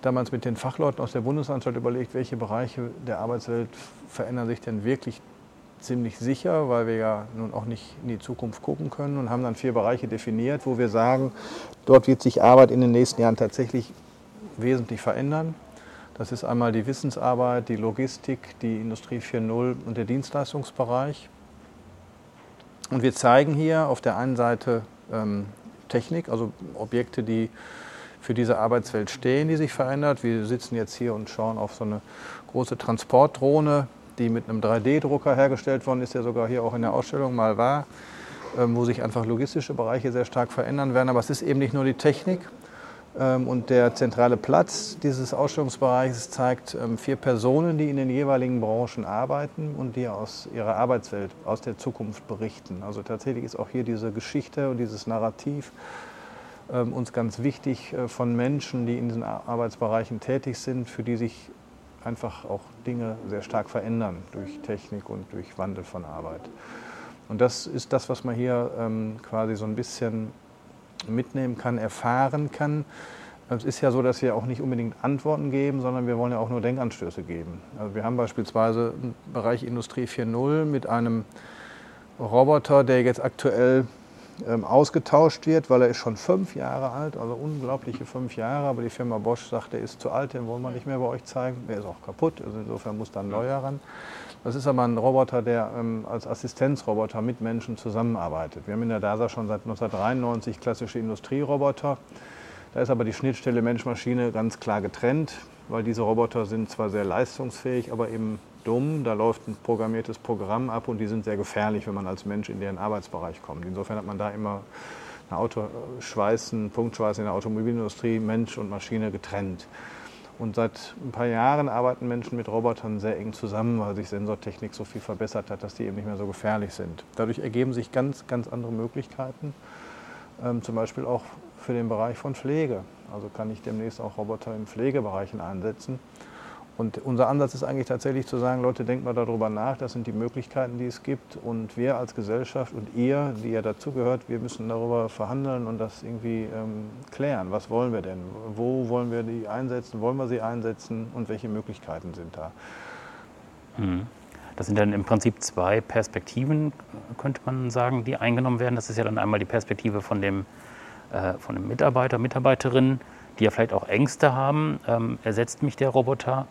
damals mit den Fachleuten aus der Bundesanstalt überlegt, welche Bereiche der Arbeitswelt verändern sich denn wirklich ziemlich sicher, weil wir ja nun auch nicht in die Zukunft gucken können und haben dann vier Bereiche definiert, wo wir sagen, dort wird sich Arbeit in den nächsten Jahren tatsächlich wesentlich verändern. Das ist einmal die Wissensarbeit, die Logistik, die Industrie 4.0 und der Dienstleistungsbereich. Und wir zeigen hier auf der einen Seite ähm, Technik, also Objekte, die für diese Arbeitswelt stehen, die sich verändert. Wir sitzen jetzt hier und schauen auf so eine große Transportdrohne, die mit einem 3D-Drucker hergestellt worden ist, der sogar hier auch in der Ausstellung mal war, ähm, wo sich einfach logistische Bereiche sehr stark verändern werden. Aber es ist eben nicht nur die Technik. Ähm, und der zentrale Platz dieses Ausstellungsbereichs zeigt ähm, vier Personen, die in den jeweiligen Branchen arbeiten und die aus ihrer Arbeitswelt, aus der Zukunft berichten. Also tatsächlich ist auch hier diese Geschichte und dieses Narrativ uns ganz wichtig äh, von Menschen, die in diesen Arbeitsbereichen tätig sind, für die sich einfach auch Dinge sehr stark verändern durch Technik und durch Wandel von Arbeit. Und das ist das, was man hier ähm, quasi so ein bisschen mitnehmen kann, erfahren kann. Es ist ja so, dass wir auch nicht unbedingt Antworten geben, sondern wir wollen ja auch nur Denkanstöße geben. Also wir haben beispielsweise einen Bereich Industrie 4.0 mit einem Roboter, der jetzt aktuell ähm, ausgetauscht wird, weil er ist schon fünf Jahre alt, also unglaubliche fünf Jahre. Aber die Firma Bosch sagt, der ist zu alt, den wollen wir nicht mehr bei euch zeigen. Der ist auch kaputt, also insofern muss da ein neuer ran. Das ist aber ein Roboter, der ähm, als Assistenzroboter mit Menschen zusammenarbeitet. Wir haben in der DASA schon seit 1993 klassische Industrieroboter. Da ist aber die Schnittstelle Mensch-Maschine ganz klar getrennt, weil diese Roboter sind zwar sehr leistungsfähig, aber eben dumm. Da läuft ein programmiertes Programm ab und die sind sehr gefährlich, wenn man als Mensch in deren Arbeitsbereich kommt. Insofern hat man da immer eine Autoschweißen, Punktschweiß in der Automobilindustrie, Mensch und Maschine getrennt. Und seit ein paar Jahren arbeiten Menschen mit Robotern sehr eng zusammen, weil sich Sensortechnik so viel verbessert hat, dass die eben nicht mehr so gefährlich sind. Dadurch ergeben sich ganz, ganz andere Möglichkeiten, ähm, zum Beispiel auch für den Bereich von Pflege. Also kann ich demnächst auch Roboter in Pflegebereichen einsetzen. Und unser Ansatz ist eigentlich tatsächlich zu sagen, Leute, denkt mal darüber nach, das sind die Möglichkeiten, die es gibt. Und wir als Gesellschaft und ihr, die ja dazugehört, wir müssen darüber verhandeln und das irgendwie ähm, klären. Was wollen wir denn? Wo wollen wir die einsetzen? Wollen wir sie einsetzen? Und welche Möglichkeiten sind da? Mhm. Das sind dann im Prinzip zwei Perspektiven, könnte man sagen, die eingenommen werden. Das ist ja dann einmal die Perspektive von dem, äh, von dem Mitarbeiter, Mitarbeiterin, die ja vielleicht auch Ängste haben. Ähm, ersetzt mich der Roboter?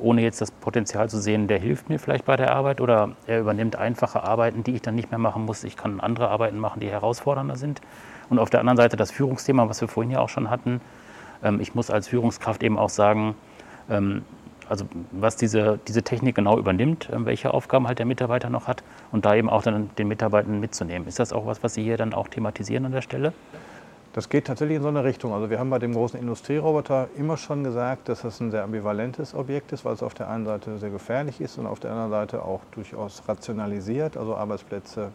Ohne jetzt das Potenzial zu sehen, der hilft mir vielleicht bei der Arbeit oder er übernimmt einfache Arbeiten, die ich dann nicht mehr machen muss. Ich kann andere Arbeiten machen, die herausfordernder sind. Und auf der anderen Seite das Führungsthema, was wir vorhin ja auch schon hatten. Ähm, ich muss als Führungskraft eben auch sagen, ähm, also was diese, diese Technik genau übernimmt, ähm, welche Aufgaben halt der Mitarbeiter noch hat und da eben auch dann den Mitarbeitern mitzunehmen. Ist das auch was, was Sie hier dann auch thematisieren an der Stelle? Das geht tatsächlich in so eine Richtung. Also wir haben bei dem großen Industrieroboter immer schon gesagt, dass das ein sehr ambivalentes Objekt ist, weil es auf der einen Seite sehr gefährlich ist und auf der anderen Seite auch durchaus rationalisiert, also Arbeitsplätze,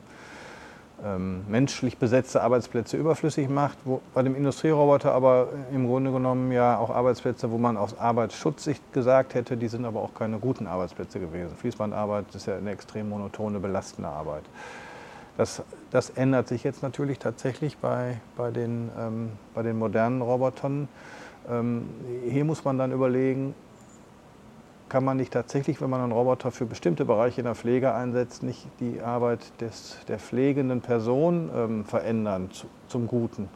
ähm, menschlich besetzte Arbeitsplätze überflüssig macht. Wo, bei dem Industrieroboter aber im Grunde genommen ja auch Arbeitsplätze, wo man aus Arbeitsschutzsicht gesagt hätte, die sind aber auch keine guten Arbeitsplätze gewesen. Fließbandarbeit ist ja eine extrem monotone, belastende Arbeit. Das, das ändert sich jetzt natürlich tatsächlich bei, bei, den, ähm, bei den modernen Robotern. Ähm, hier muss man dann überlegen, kann man nicht tatsächlich, wenn man einen Roboter für bestimmte Bereiche in der Pflege einsetzt, nicht die Arbeit des, der pflegenden Person ähm, verändern zu, zum Guten.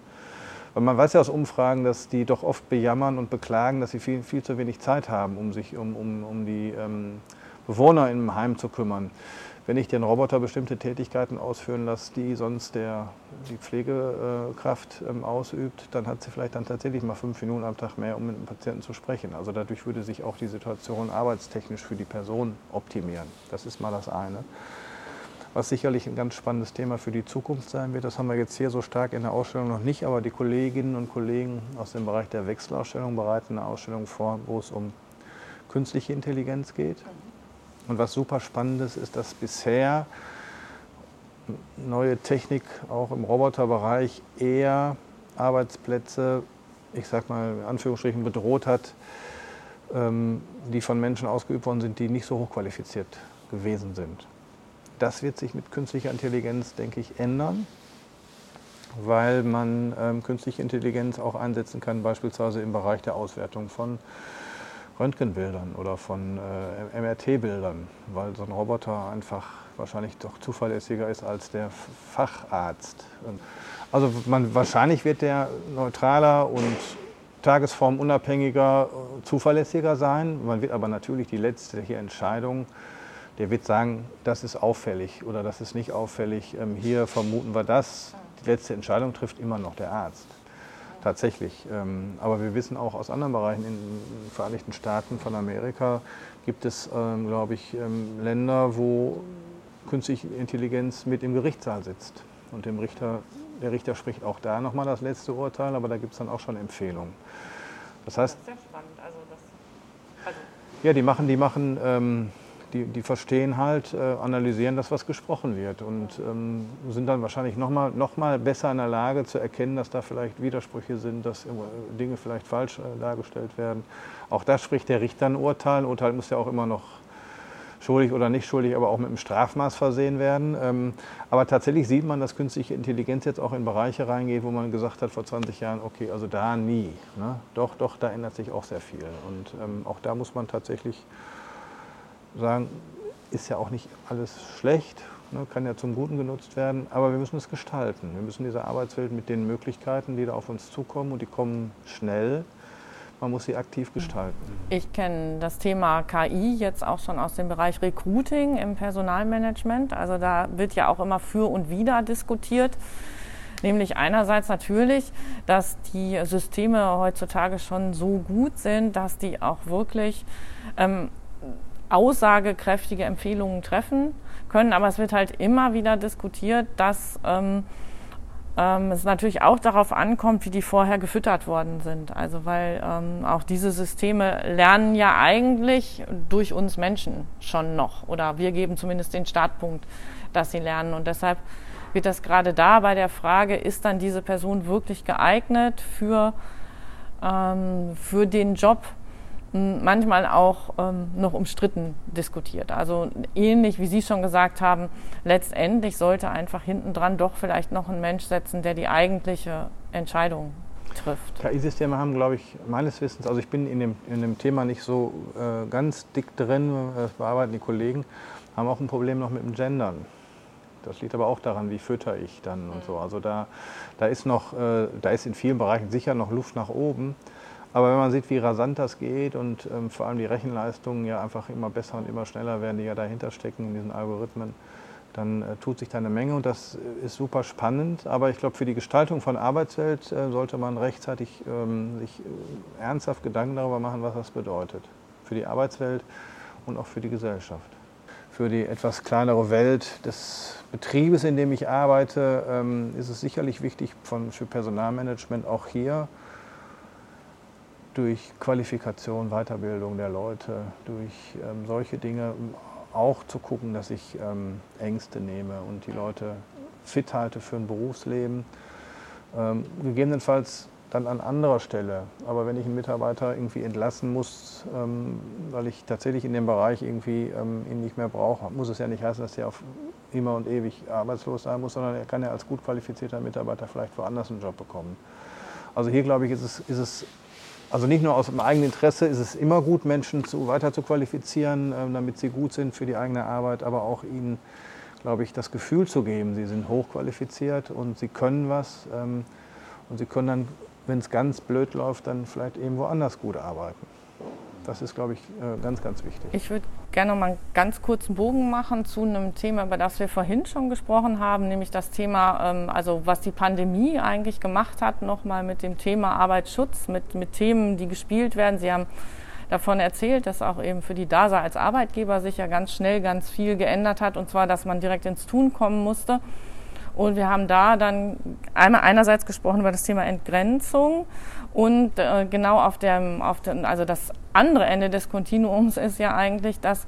Weil man weiß ja aus Umfragen, dass die doch oft bejammern und beklagen, dass sie viel, viel zu wenig Zeit haben, um sich um, um, um die ähm, Bewohner im Heim zu kümmern wenn ich den Roboter bestimmte Tätigkeiten ausführen lasse, die sonst der, die Pflegekraft ähm, ausübt, dann hat sie vielleicht dann tatsächlich mal fünf Minuten am Tag mehr, um mit dem Patienten zu sprechen. Also dadurch würde sich auch die Situation arbeitstechnisch für die Person optimieren. Das ist mal das eine. Was sicherlich ein ganz spannendes Thema für die Zukunft sein wird, das haben wir jetzt hier so stark in der Ausstellung noch nicht, aber die Kolleginnen und Kollegen aus dem Bereich der Wechselausstellung bereiten eine Ausstellung vor, wo es um künstliche Intelligenz geht. Und was super spannend ist, ist, dass bisher neue Technik auch im Roboterbereich eher Arbeitsplätze, ich sag mal in Anführungsstrichen, bedroht hat, ähm, die von Menschen ausgeübt worden sind, die nicht so hochqualifiziert gewesen sind. Das wird sich mit künstlicher Intelligenz, denke ich, ändern, weil man ähm, künstliche Intelligenz auch einsetzen kann, beispielsweise im Bereich der Auswertung von Röntgenbildern oder von äh, MRT-Bildern, weil so ein Roboter einfach wahrscheinlich doch zuverlässiger ist als der Facharzt. Also man, wahrscheinlich wird der neutraler und tagesformunabhängiger, zuverlässiger sein. Man wird aber natürlich die letzte hier Entscheidung, der wird sagen, das ist auffällig oder das ist nicht auffällig. Ähm, hier vermuten wir das. Die letzte Entscheidung trifft immer noch der Arzt tatsächlich. Ähm, aber wir wissen auch aus anderen Bereichen, in den Vereinigten Staaten von Amerika gibt es, ähm, glaube ich, ähm, Länder, wo künstliche Intelligenz mit im Gerichtssaal sitzt. Und dem Richter, der Richter spricht auch da nochmal das letzte Urteil, aber da gibt es dann auch schon Empfehlungen. Das heißt, das ist sehr spannend. Also das, also ja, die machen, die machen ähm, die, die verstehen halt, äh, analysieren das, was gesprochen wird und ähm, sind dann wahrscheinlich nochmal noch mal besser in der Lage zu erkennen, dass da vielleicht Widersprüche sind, dass Dinge vielleicht falsch äh, dargestellt werden. Auch da spricht der Richter ein Urteil. Ein Urteil muss ja auch immer noch schuldig oder nicht schuldig, aber auch mit einem Strafmaß versehen werden. Ähm, aber tatsächlich sieht man, dass künstliche Intelligenz jetzt auch in Bereiche reingeht, wo man gesagt hat vor 20 Jahren, okay, also da nie. Ne? Doch, doch, da ändert sich auch sehr viel. Und ähm, auch da muss man tatsächlich sagen, ist ja auch nicht alles schlecht, ne, kann ja zum Guten genutzt werden, aber wir müssen es gestalten. Wir müssen diese Arbeitswelt mit den Möglichkeiten, die da auf uns zukommen, und die kommen schnell, man muss sie aktiv gestalten. Ich kenne das Thema KI jetzt auch schon aus dem Bereich Recruiting im Personalmanagement. Also da wird ja auch immer für und wider diskutiert. Nämlich einerseits natürlich, dass die Systeme heutzutage schon so gut sind, dass die auch wirklich ähm, aussagekräftige Empfehlungen treffen können. Aber es wird halt immer wieder diskutiert, dass ähm, ähm, es natürlich auch darauf ankommt, wie die vorher gefüttert worden sind. Also weil ähm, auch diese Systeme lernen ja eigentlich durch uns Menschen schon noch. Oder wir geben zumindest den Startpunkt, dass sie lernen. Und deshalb wird das gerade da bei der Frage, ist dann diese Person wirklich geeignet für, ähm, für den Job, manchmal auch ähm, noch umstritten diskutiert. Also ähnlich wie Sie schon gesagt haben, letztendlich sollte einfach hinten dran doch vielleicht noch ein Mensch setzen, der die eigentliche Entscheidung trifft. KI-Systeme haben, glaube ich, meines Wissens, also ich bin in dem, in dem Thema nicht so äh, ganz dick drin, das bearbeiten die Kollegen, haben auch ein Problem noch mit dem Gendern. Das liegt aber auch daran, wie fütter ich dann und so. Also da, da ist noch, äh, da ist in vielen Bereichen sicher noch Luft nach oben. Aber wenn man sieht, wie rasant das geht und ähm, vor allem die Rechenleistungen ja einfach immer besser und immer schneller werden, die ja dahinter stecken in diesen Algorithmen, dann äh, tut sich da eine Menge und das ist super spannend. Aber ich glaube, für die Gestaltung von Arbeitswelt äh, sollte man rechtzeitig ähm, sich äh, ernsthaft Gedanken darüber machen, was das bedeutet. Für die Arbeitswelt und auch für die Gesellschaft. Für die etwas kleinere Welt des Betriebes, in dem ich arbeite, ähm, ist es sicherlich wichtig von, für Personalmanagement auch hier durch Qualifikation, Weiterbildung der Leute, durch ähm, solche Dinge auch zu gucken, dass ich ähm, Ängste nehme und die Leute fit halte für ein Berufsleben. Ähm, gegebenenfalls dann an anderer Stelle. Aber wenn ich einen Mitarbeiter irgendwie entlassen muss, ähm, weil ich tatsächlich in dem Bereich irgendwie ähm, ihn nicht mehr brauche, muss es ja nicht heißen, dass er auf immer und ewig arbeitslos sein muss, sondern er kann ja als gut qualifizierter Mitarbeiter vielleicht woanders einen Job bekommen. Also hier glaube ich, ist es, ist es also nicht nur aus dem eigenen Interesse ist es immer gut, Menschen zu, weiter zu qualifizieren, ähm, damit sie gut sind für die eigene Arbeit, aber auch ihnen, glaube ich, das Gefühl zu geben, sie sind hochqualifiziert und sie können was ähm, und sie können dann, wenn es ganz blöd läuft, dann vielleicht irgendwo anders gut arbeiten. Das ist, glaube ich, äh, ganz, ganz wichtig. Ich würde gerne mal einen ganz kurzen Bogen machen zu einem Thema, über das wir vorhin schon gesprochen haben, nämlich das Thema, ähm, also was die Pandemie eigentlich gemacht hat, nochmal mit dem Thema Arbeitsschutz, mit, mit Themen, die gespielt werden. Sie haben davon erzählt, dass auch eben für die DASA als Arbeitgeber sich ja ganz schnell ganz viel geändert hat, und zwar, dass man direkt ins Tun kommen musste. Und wir haben da dann einmal einerseits gesprochen über das Thema Entgrenzung und äh, genau auf dem, auf dem, also das andere Ende des Kontinuums ist ja eigentlich, dass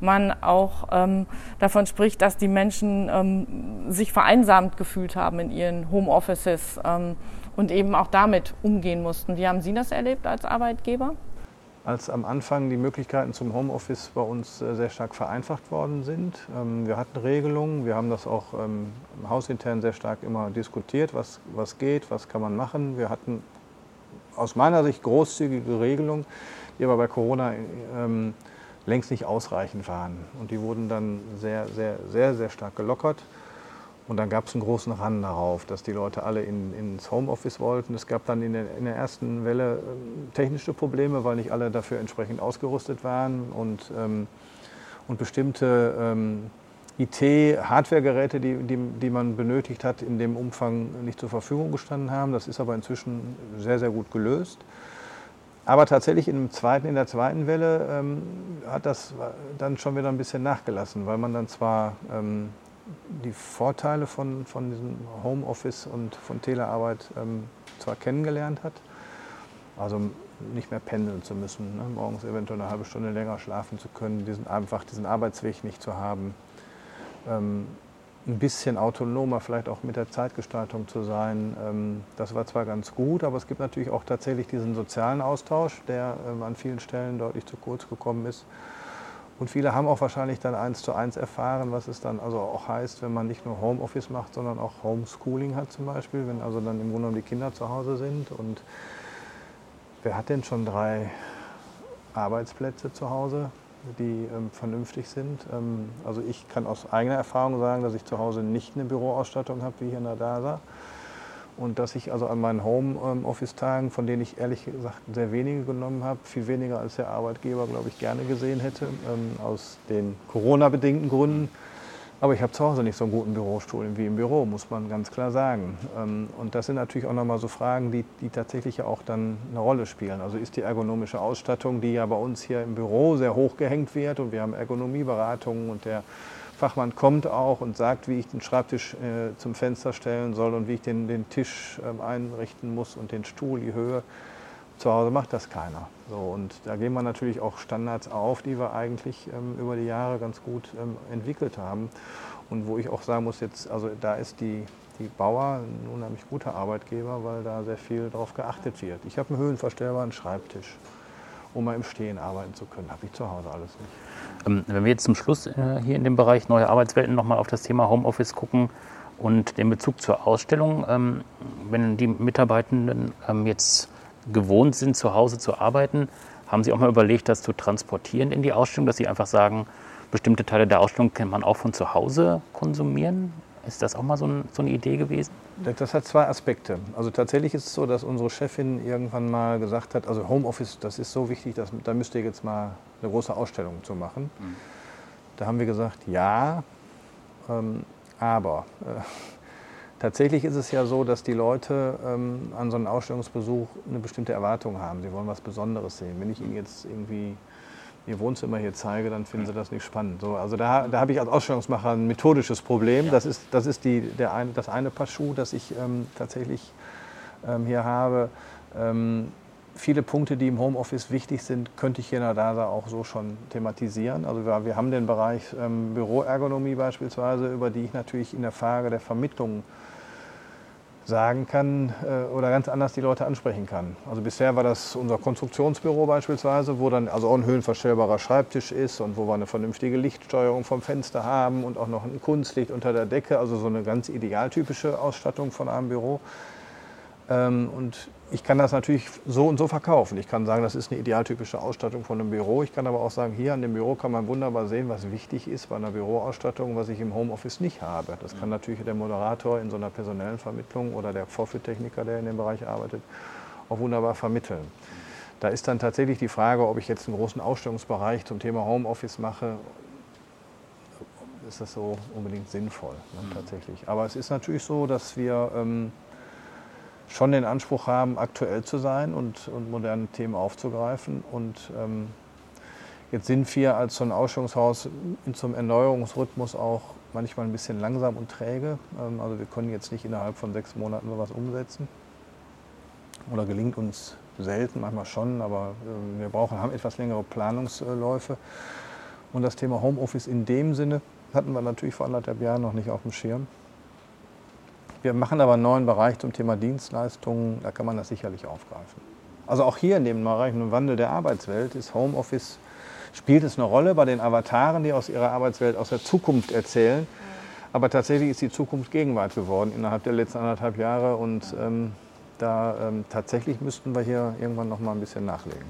man auch ähm, davon spricht, dass die Menschen ähm, sich vereinsamt gefühlt haben in ihren Homeoffices ähm, und eben auch damit umgehen mussten. Wie haben Sie das erlebt als Arbeitgeber? Als am Anfang die Möglichkeiten zum Homeoffice bei uns äh, sehr stark vereinfacht worden sind. Ähm, wir hatten Regelungen, wir haben das auch ähm, hausintern sehr stark immer diskutiert, was, was geht, was kann man machen. Wir hatten aus meiner Sicht großzügige Regelungen, die aber bei Corona ähm, längst nicht ausreichend waren. Und die wurden dann sehr, sehr, sehr, sehr stark gelockert. Und dann gab es einen großen Rand darauf, dass die Leute alle in, ins Homeoffice wollten. Es gab dann in der, in der ersten Welle ähm, technische Probleme, weil nicht alle dafür entsprechend ausgerüstet waren. Und, ähm, und bestimmte ähm, IT-Hardware-Geräte, die, die, die man benötigt hat, in dem Umfang nicht zur Verfügung gestanden haben. Das ist aber inzwischen sehr, sehr gut gelöst. Aber tatsächlich in, zweiten, in der zweiten Welle ähm, hat das dann schon wieder ein bisschen nachgelassen, weil man dann zwar ähm, die Vorteile von, von diesem Homeoffice und von Telearbeit ähm, zwar kennengelernt hat, also nicht mehr pendeln zu müssen, ne? morgens eventuell eine halbe Stunde länger schlafen zu können, diesen, einfach diesen Arbeitsweg nicht zu haben, ähm, ein bisschen autonomer vielleicht auch mit der Zeitgestaltung zu sein. Ähm, das war zwar ganz gut, aber es gibt natürlich auch tatsächlich diesen sozialen Austausch, der ähm, an vielen Stellen deutlich zu kurz gekommen ist. Und viele haben auch wahrscheinlich dann eins zu eins erfahren, was es dann also auch heißt, wenn man nicht nur Homeoffice macht, sondern auch Homeschooling hat zum Beispiel, wenn also dann im Grunde genommen die Kinder zu Hause sind. Und wer hat denn schon drei Arbeitsplätze zu Hause? Die ähm, vernünftig sind. Ähm, also ich kann aus eigener Erfahrung sagen, dass ich zu Hause nicht eine Büroausstattung habe wie hier in der DASA. Und dass ich also an meinen Homeoffice-Tagen, von denen ich ehrlich gesagt sehr wenige genommen habe, viel weniger als der Arbeitgeber, glaube ich, gerne gesehen hätte, ähm, aus den Corona-bedingten Gründen aber ich habe zu Hause nicht so einen guten Bürostuhl wie im Büro, muss man ganz klar sagen. Ähm, und das sind natürlich auch nochmal so Fragen, die, die tatsächlich ja auch dann eine Rolle spielen. Also ist die ergonomische Ausstattung, die ja bei uns hier im Büro sehr hoch gehängt wird und wir haben Ergonomieberatungen und der Fachmann kommt auch und sagt, wie ich den Schreibtisch äh, zum Fenster stellen soll und wie ich den, den Tisch äh, einrichten muss und den Stuhl, die Höhe. Zu Hause macht das keiner. So, und da gehen wir natürlich auch Standards auf, die wir eigentlich ähm, über die Jahre ganz gut ähm, entwickelt haben. Und wo ich auch sagen muss, jetzt, also da ist die, die Bauer ein unheimlich guter Arbeitgeber, weil da sehr viel darauf geachtet wird. Ich habe einen höhenverstellbaren Schreibtisch, um mal im Stehen arbeiten zu können. Habe ich zu Hause alles nicht. Ähm, wenn wir jetzt zum Schluss äh, hier in dem Bereich neue Arbeitswelten nochmal auf das Thema Homeoffice gucken und den Bezug zur Ausstellung, ähm, wenn die Mitarbeitenden ähm, jetzt gewohnt sind, zu Hause zu arbeiten, haben Sie auch mal überlegt, das zu transportieren in die Ausstellung, dass Sie einfach sagen, bestimmte Teile der Ausstellung kann man auch von zu Hause konsumieren? Ist das auch mal so, ein, so, eine Idee gewesen? Das hat zwei Aspekte. Also tatsächlich ist es so, dass unsere Chefin irgendwann mal gesagt hat, also Homeoffice, das ist so wichtig, dass, da müsst ihr jetzt mal eine große Ausstellung zu machen. Mhm. Da haben wir gesagt, ja, Ähm, aber äh, tatsächlich ist es ja so, dass die Leute ähm, an so einem Ausstellungsbesuch eine bestimmte Erwartung haben. Sie wollen was Besonderes sehen. Wenn ich Ihnen jetzt irgendwie Ihr Wohnzimmer hier zeige, dann finden Sie das nicht spannend. So, also da, da habe ich als Ausstellungsmacher ein methodisches Problem. Ja. Das ist, das, ist die, der eine, das eine Paar Schuh, das ich ähm, tatsächlich ähm, hier habe. Ähm, viele Punkte, die im Homeoffice wichtig sind, könnte ich hier in der DASA auch so schon thematisieren. Also wir, wir haben den Bereich ähm, Büroergonomie beispielsweise, über die ich natürlich in der Frage der Vermittlung sagen kann äh, oder ganz anders die Leute ansprechen kann. Also bisher war das unser Konstruktionsbüro beispielsweise, wo dann also auch ein höhenverstellbarer Schreibtisch ist und wo wir eine vernünftige Lichtsteuerung vom Fenster haben und auch noch ein Kunstlicht unter der Decke, also so eine ganz idealtypische Ausstattung von einem Büro. Ähm, und ich kann das natürlich so und so verkaufen. Ich kann sagen, das ist eine idealtypische Ausstattung von einem Büro. Ich kann aber auch sagen, hier an dem Büro kann man wunderbar sehen, was wichtig ist bei einer Büroausstattung, was ich im Homeoffice nicht habe. Das kann natürlich der Moderator in so einer personellen Vermittlung oder der Vorführtechniker, der in dem Bereich arbeitet, auch wunderbar vermitteln. Da ist dann tatsächlich die Frage, ob ich jetzt einen großen Ausstellungsbereich zum Thema Homeoffice mache, ist das so unbedingt sinnvoll, ne, tatsächlich. Aber es ist natürlich so, dass wir ähm, schon den Anspruch haben, aktuell zu sein und, und moderne Themen aufzugreifen. Und ähm, jetzt sind wir als so ein Ausstellungshaus in zum Erneuerungsrhythmus auch manchmal ein bisschen langsam und träge. Ähm, also wir können jetzt nicht innerhalb von sechs Monaten sowas umsetzen. Oder gelingt uns selten, manchmal schon, aber äh, wir brauchen, haben etwas längere Planungsläufe. Und das Thema Homeoffice in dem Sinne hatten wir natürlich vor anderthalb Jahren noch nicht auf dem Schirm. Wir machen aber einen neuen Bereich zum Thema Dienstleistungen, da kann man das sicherlich aufgreifen. Also auch hier in dem Bereich im Wandel der Arbeitswelt ist Homeoffice, spielt es eine Rolle bei den Avataren, die aus ihrer Arbeitswelt, aus der Zukunft erzählen. Aber tatsächlich ist die Zukunft Gegenwart geworden innerhalb der letzten anderthalb Jahre und ähm, da ähm, tatsächlich müssten wir hier irgendwann noch mal ein bisschen nachlegen.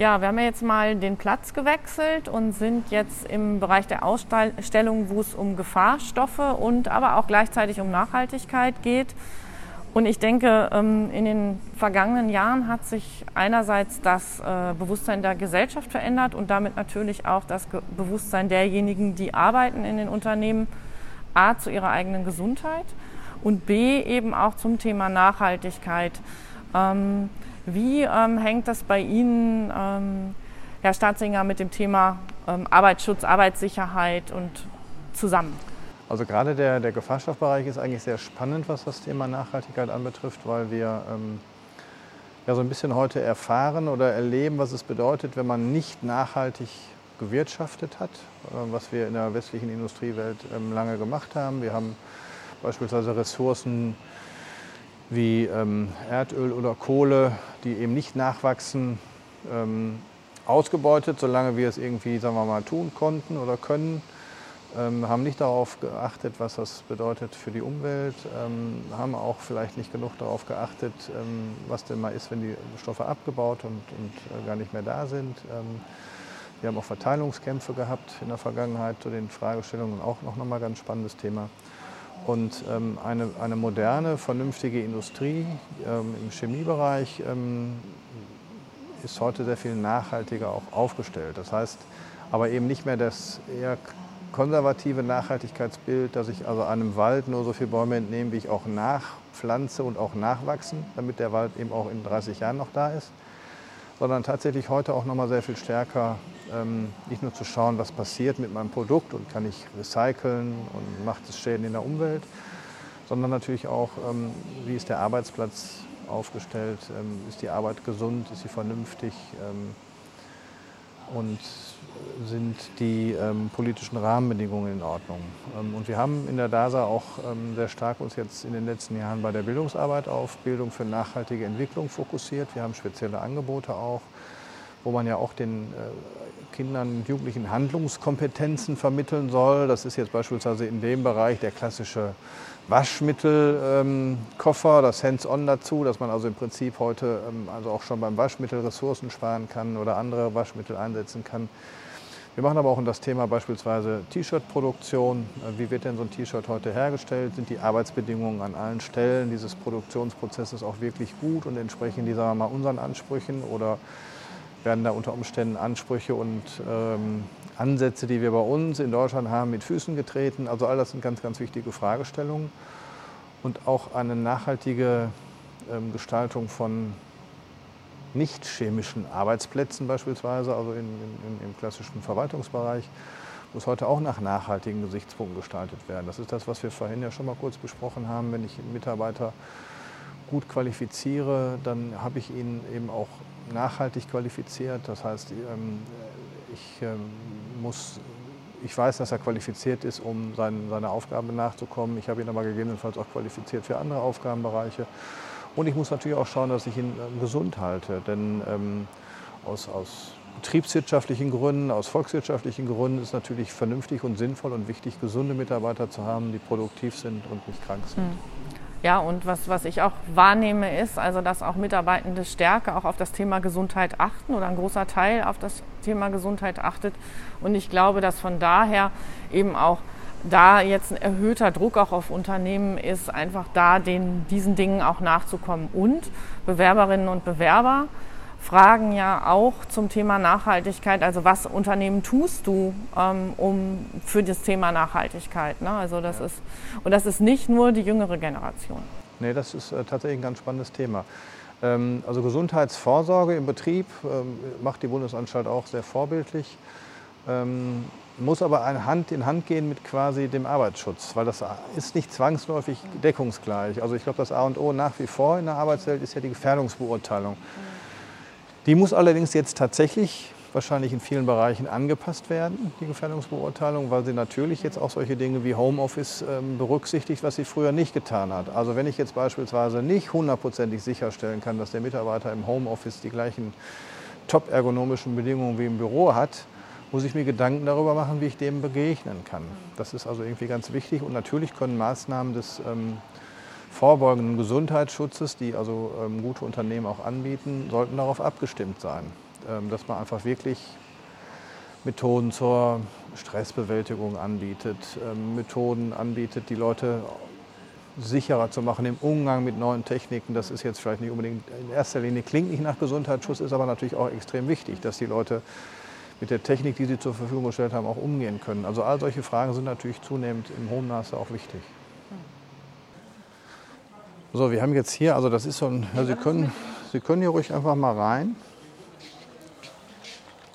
Ja, wir haben ja jetzt mal den Platz gewechselt und sind jetzt im Bereich der Ausstellung, wo es um Gefahrstoffe und aber auch gleichzeitig um Nachhaltigkeit geht. Und ich denke, ähm, in den vergangenen Jahren hat sich einerseits das äh, Bewusstsein der Gesellschaft verändert und damit natürlich auch das Bewusstsein derjenigen, die arbeiten in den Unternehmen, a zu ihrer eigenen Gesundheit und b eben auch zum Thema Nachhaltigkeit. Wie ähm, hängt das bei Ihnen, ähm, Herr Staatzinger, mit dem Thema ähm, Arbeitsschutz, Arbeitssicherheit und zusammen? Also gerade der, der Gefahrstoffbereich ist eigentlich sehr spannend, was das Thema Nachhaltigkeit anbetrifft, weil wir ähm, ja so ein bisschen heute erfahren oder erleben, was es bedeutet, wenn man nicht nachhaltig gewirtschaftet hat, äh, was wir in der westlichen Industriewelt ähm, lange gemacht haben. Wir haben beispielsweise Ressourcen wie ähm, Erdöl oder Kohle, die eben nicht nachwachsen, ähm, ausgebeutet, solange wir es irgendwie, sagen wir mal, tun konnten oder können. Ähm, haben nicht darauf geachtet, was das bedeutet für die Umwelt, ähm, haben auch vielleicht nicht genug darauf geachtet, ähm, was denn mal ist, wenn die Stoffe abgebaut und, und äh, gar nicht mehr da sind. Ähm, wir haben auch Verteilungskämpfe gehabt in der Vergangenheit zu den Fragestellungen, auch noch mal ganz spannendes Thema. Und ähm, eine, eine moderne, vernünftige Industrie ähm, im Chemiebereich ähm, ist heute sehr viel nachhaltiger auch aufgestellt. Das heißt aber eben nicht mehr das eher konservative Nachhaltigkeitsbild, dass ich also einem Wald nur so viele Bäume entnehme, wie ich auch nachpflanze und auch nachwachsen, damit der Wald eben auch in 30 Jahren noch da ist, sondern tatsächlich heute auch noch mal sehr viel stärker ähm, nicht nur zu schauen, was passiert mit meinem Produkt und kann ich recyceln und macht es Schäden in der Umwelt, sondern natürlich auch, ähm, wie ist der Arbeitsplatz aufgestellt, ähm, ist die Arbeit gesund, ist sie vernünftig und sind die ähm, politischen Rahmenbedingungen in Ordnung. Ähm, und wir haben in der DASA auch ähm, sehr stark uns jetzt in den letzten Jahren bei der Bildungsarbeit auf Bildung für nachhaltige Entwicklung fokussiert. Wir haben spezielle Angebote auch, wo man ja auch den äh, Kindern und Jugendlichen Handlungskompetenzen vermitteln soll. Das ist jetzt beispielsweise in dem Bereich der klassische Waschmittelkoffer, ähm, das Hands-on dazu, dass man also im Prinzip heute ähm, also auch schon beim Waschmittel Ressourcen sparen kann oder andere Waschmittel einsetzen kann. Wir machen aber auch das Thema beispielsweise T-Shirt-Produktion. Äh, wie wird denn so ein T-Shirt heute hergestellt? Sind die Arbeitsbedingungen an allen Stellen dieses Produktionsprozesses auch wirklich gut und entsprechen die, sagen wir mal, unseren Ansprüchen? Oder werden da unter Umständen Ansprüche und ähm, Ansätze, die wir bei uns in Deutschland haben, mit Füßen getreten? Also all das sind ganz, ganz wichtige Fragestellungen. Und auch eine nachhaltige ähm, Gestaltung von nicht chemischen Arbeitsplätzen beispielsweise, also in, in, im klassischen Verwaltungsbereich, muss heute auch nach nachhaltigen Gesichtspunkten gestaltet werden. Das ist das, was wir vorhin ja schon mal kurz besprochen haben. Wenn ich Mitarbeiter gut qualifiziere, dann habe ich ihn eben auch nachhaltig qualifiziert. Das heißt, ähm, ich ähm, muss ich weiß, dass er qualifiziert ist, um seine, seine Aufgabe nachzukommen. Ich habe ihn aber gegebenenfalls auch qualifiziert für andere Aufgabenbereiche. Und ich muss natürlich auch schauen, dass ich ihn ähm, gesund halte. Denn ähm, aus, aus betriebswirtschaftlichen Gründen, aus volkswirtschaftlichen Gründen ist natürlich vernünftig und sinnvoll und wichtig, gesunde Mitarbeiter zu haben, die produktiv sind und nicht krank sind. Hm. Ja, und was, was ich auch wahrnehme, ist, also, dass auch Mitarbeitende stärker auch auf das Thema Gesundheit achten oder ein großer Teil auf das Thema Gesundheit achtet. Und ich glaube, dass von daher eben auch da jetzt ein erhöhter Druck auch auf Unternehmen ist, einfach da den, diesen Dingen auch nachzukommen. Und Bewerberinnen und Bewerber fragen ja auch zum Thema Nachhaltigkeit, also was Unternehmen tust du ähm, um, für das Thema Nachhaltigkeit. Ne? Also das ja. ist, und das ist nicht nur die jüngere Generation. Nee, das ist äh, tatsächlich ein ganz spannendes Thema. Ähm, also Gesundheitsvorsorge im Betrieb ähm, macht die Bundesanstalt auch sehr vorbildlich. Ähm, muss aber Hand in Hand gehen mit quasi dem Arbeitsschutz, weil das ist nicht zwangsläufig deckungsgleich. Also ich glaube, das A und O nach wie vor in der Arbeitswelt ist ja die Gefährdungsbeurteilung. Die muss allerdings jetzt tatsächlich wahrscheinlich in vielen Bereichen angepasst werden, die Gefährdungsbeurteilung, weil sie natürlich jetzt auch solche Dinge wie Homeoffice ähm, berücksichtigt, was sie früher nicht getan hat. Also wenn ich jetzt beispielsweise nicht hundertprozentig sicherstellen kann, dass der Mitarbeiter im Homeoffice die gleichen top ergonomischen Bedingungen wie im Büro hat, muss ich mir Gedanken darüber machen, wie ich dem begegnen kann. Das ist also irgendwie ganz wichtig. Und natürlich können Maßnahmen des ähm, vorbeugenden Gesundheitsschutzes, die also ähm, gute Unternehmen auch anbieten, sollten darauf abgestimmt sein. Ähm, dass man einfach wirklich Methoden zur Stressbewältigung anbietet, ähm, Methoden anbietet, die Leute sicherer zu machen im Umgang mit neuen Techniken. Das ist jetzt vielleicht nicht unbedingt in erster Linie klingt nicht nach Gesundheitsschutz, ist aber natürlich auch extrem wichtig, dass die Leute mit der Technik, die sie zur Verfügung gestellt haben, auch umgehen können. Also all solche Fragen sind natürlich zunehmend im hohen Maße auch wichtig. So, wir haben jetzt hier, also das ist so ein, ja, Sie, können, Sie können hier ruhig einfach mal rein.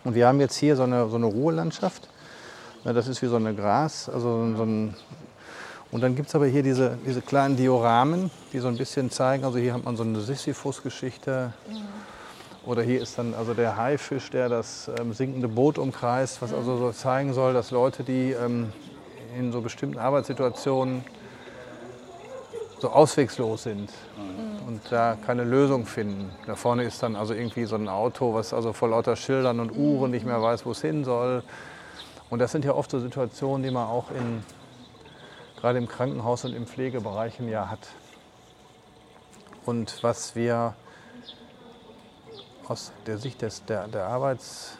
Und wir haben jetzt hier so eine, so eine Ruhelandschaft. Ja, das ist wie so eine Gras, also so ein, und dann gibt es aber hier diese, diese kleinen Dioramen, die so ein bisschen zeigen, also hier hat man so eine Sisyphus-Geschichte. Mhm. Oder hier ist dann also der Haifisch, der das ähm, sinkende Boot umkreist, was also so zeigen soll, dass Leute, die ähm, in so bestimmten Arbeitssituationen so auswegslos sind mhm. und da keine Lösung finden. Da vorne ist dann also irgendwie so ein Auto, was also vor lauter Schildern und Uhren nicht mehr weiß, wo es hin soll. Und das sind ja oft so Situationen, die man auch in, gerade im Krankenhaus und im Pflegebereichen ja hat. Und was wir aus der Sicht des, der, der Arbeitsschutz,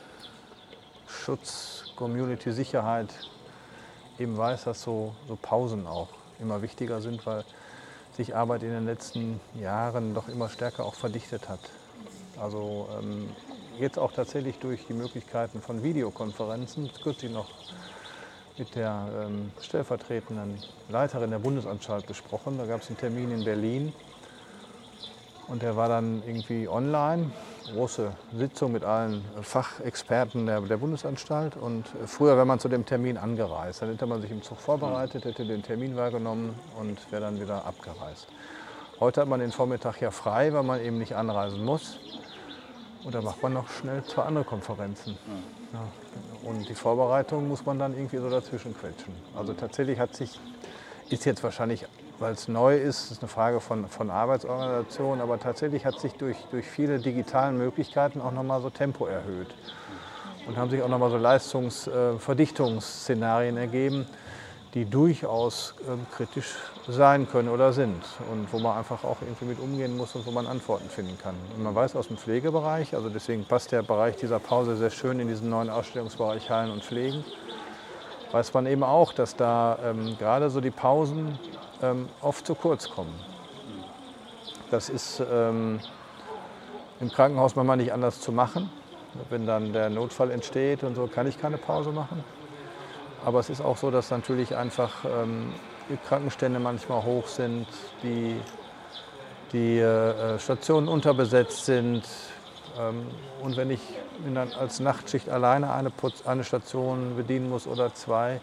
Community, Sicherheit eben weiß, dass so, so Pausen auch immer wichtiger sind, weil sich Arbeit in den letzten Jahren doch immer stärker auch verdichtet hat. Also ähm, jetzt auch tatsächlich durch die Möglichkeiten von Videokonferenzen, kürzlich noch mit der ähm, stellvertretenden Leiterin der Bundesanstalt besprochen. Da gab es einen Termin in Berlin und der war dann irgendwie online große Sitzung mit allen Fachexperten der, der, Bundesanstalt. Und früher wäre man zu dem Termin angereist. Dann hätte man sich im Zug vorbereitet, hätte den Termin wahrgenommen und wäre dann wieder abgereist. Heute hat man den Vormittag ja frei, weil man eben nicht anreisen muss. Und dann macht man noch schnell zwei andere Konferenzen. Ja. Und die Vorbereitung muss man dann irgendwie so dazwischen quetschen. Also tatsächlich hat sich, ist jetzt wahrscheinlich weil es neu ist, ist eine Frage von, von Arbeitsorganisation, aber tatsächlich hat sich durch, durch viele digitalen Möglichkeiten auch nochmal so Tempo erhöht. Und haben sich auch nochmal so Leistungsverdichtungsszenarien äh, ergeben, die durchaus ähm, kritisch sein können oder sind und wo man einfach auch irgendwie mit umgehen muss und wo man Antworten finden kann. Und man weiß aus dem Pflegebereich, also deswegen passt der Bereich dieser Pause sehr schön in diesen neuen Ausstellungsbereich Heilen und Pflegen, weiß man eben auch, dass da ähm, gerade so die Pausen ähm, oft zu kurz kommen. Das ist ähm, im Krankenhaus manchmal nicht anders zu machen. Wenn dann der Notfall entsteht und so, kann ich keine Pause machen. Aber es ist auch so, dass natürlich einfach ähm, Krankenstände manchmal hoch sind, die, die äh, Stationen unterbesetzt sind. Ähm, und wenn ich als Nachtschicht alleine eine, eine Station bedienen muss oder zwei,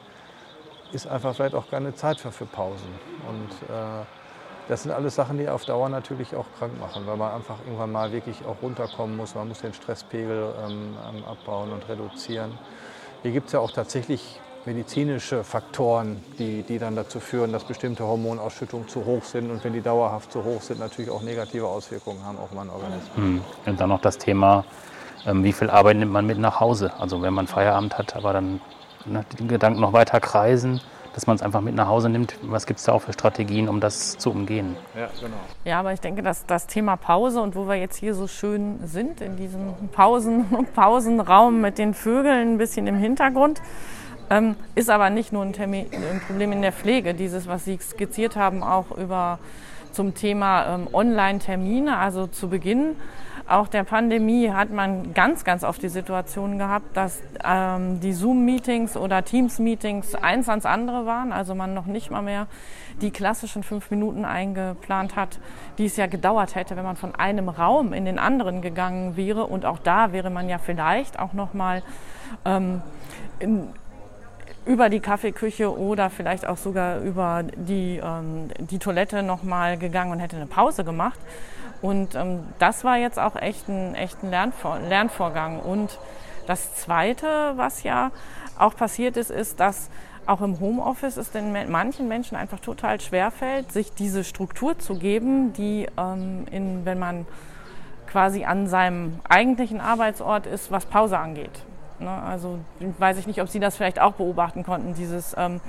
ist einfach vielleicht auch keine Zeit für, für Pausen. Und äh, das sind alles Sachen, die auf Dauer natürlich auch krank machen, weil man einfach irgendwann mal wirklich auch runterkommen muss. Man muss den Stresspegel ähm, abbauen und reduzieren. Hier gibt es ja auch tatsächlich medizinische Faktoren, die, die dann dazu führen, dass bestimmte Hormonausschüttungen zu hoch sind und wenn die dauerhaft zu hoch sind, natürlich auch negative Auswirkungen haben auf meinen Organismus. Hm. Und dann noch das Thema, ähm, wie viel Arbeit nimmt man mit nach Hause? Also wenn man Feierabend hat, aber dann ne, die Gedanken noch weiter kreisen, dass man es einfach mit nach Hause nimmt. Was gibt es da auch für Strategien, um das zu umgehen? Ja, genau. Ja, aber ich denke, dass das Thema Pause und wo wir jetzt hier so schön sind, in diesem Pausen Pausenraum mit den Vögeln ein bisschen im Hintergrund, ähm, ist aber nicht nur ein, Termin, ein, Problem in der Pflege. Dieses, was Sie skizziert haben, auch über zum Thema ähm, Online-Termine, also zu Beginn auch der Pandemie hat man ganz, ganz oft die Situation gehabt, dass ähm, die Zoom-Meetings oder Teams-Meetings eins ans andere waren, also man noch nicht mal mehr die klassischen fünf Minuten eingeplant hat, die es ja gedauert hätte, wenn man von einem Raum in den anderen gegangen wäre. Und auch da wäre man ja vielleicht auch noch mal ähm, in, über die Kaffeeküche oder vielleicht auch sogar über die, ähm, die Toilette nochmal gegangen und hätte eine Pause gemacht. Und ähm, das war jetzt auch echt ein, echt ein Lernvor Lernvorgang. Und das Zweite, was ja auch passiert ist, ist, dass auch im Homeoffice es den manchen Menschen einfach total schwerfällt, sich diese Struktur zu geben, die, ähm, in, wenn man quasi an seinem eigentlichen Arbeitsort ist, was Pause angeht. Ne? Also weiß ich nicht, ob Sie das vielleicht auch beobachten konnten, dieses ähm,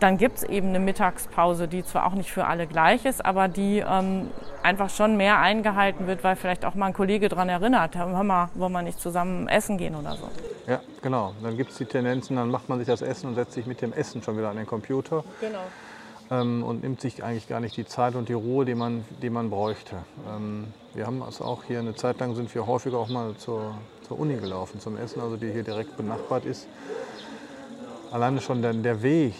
dann gibt es eben eine Mittagspause, die zwar auch nicht für alle gleich ist, aber die ähm, einfach schon mehr eingehalten wird, weil vielleicht auch mal ein Kollege daran erinnert, hör mal, wollen wir nicht zusammen essen gehen oder so. Ja, genau. Dann gibt es die Tendenzen, dann macht man sich das Essen und setzt sich mit dem Essen schon wieder an den Computer. Genau. Ähm, und nimmt sich eigentlich gar nicht die Zeit und die Ruhe, die man, die man bräuchte. Ähm, wir haben also auch hier eine Zeit lang sind wir häufiger auch mal zur, zur Uni gelaufen zum Essen, also die hier direkt benachbart ist alleine schon der, der Weg,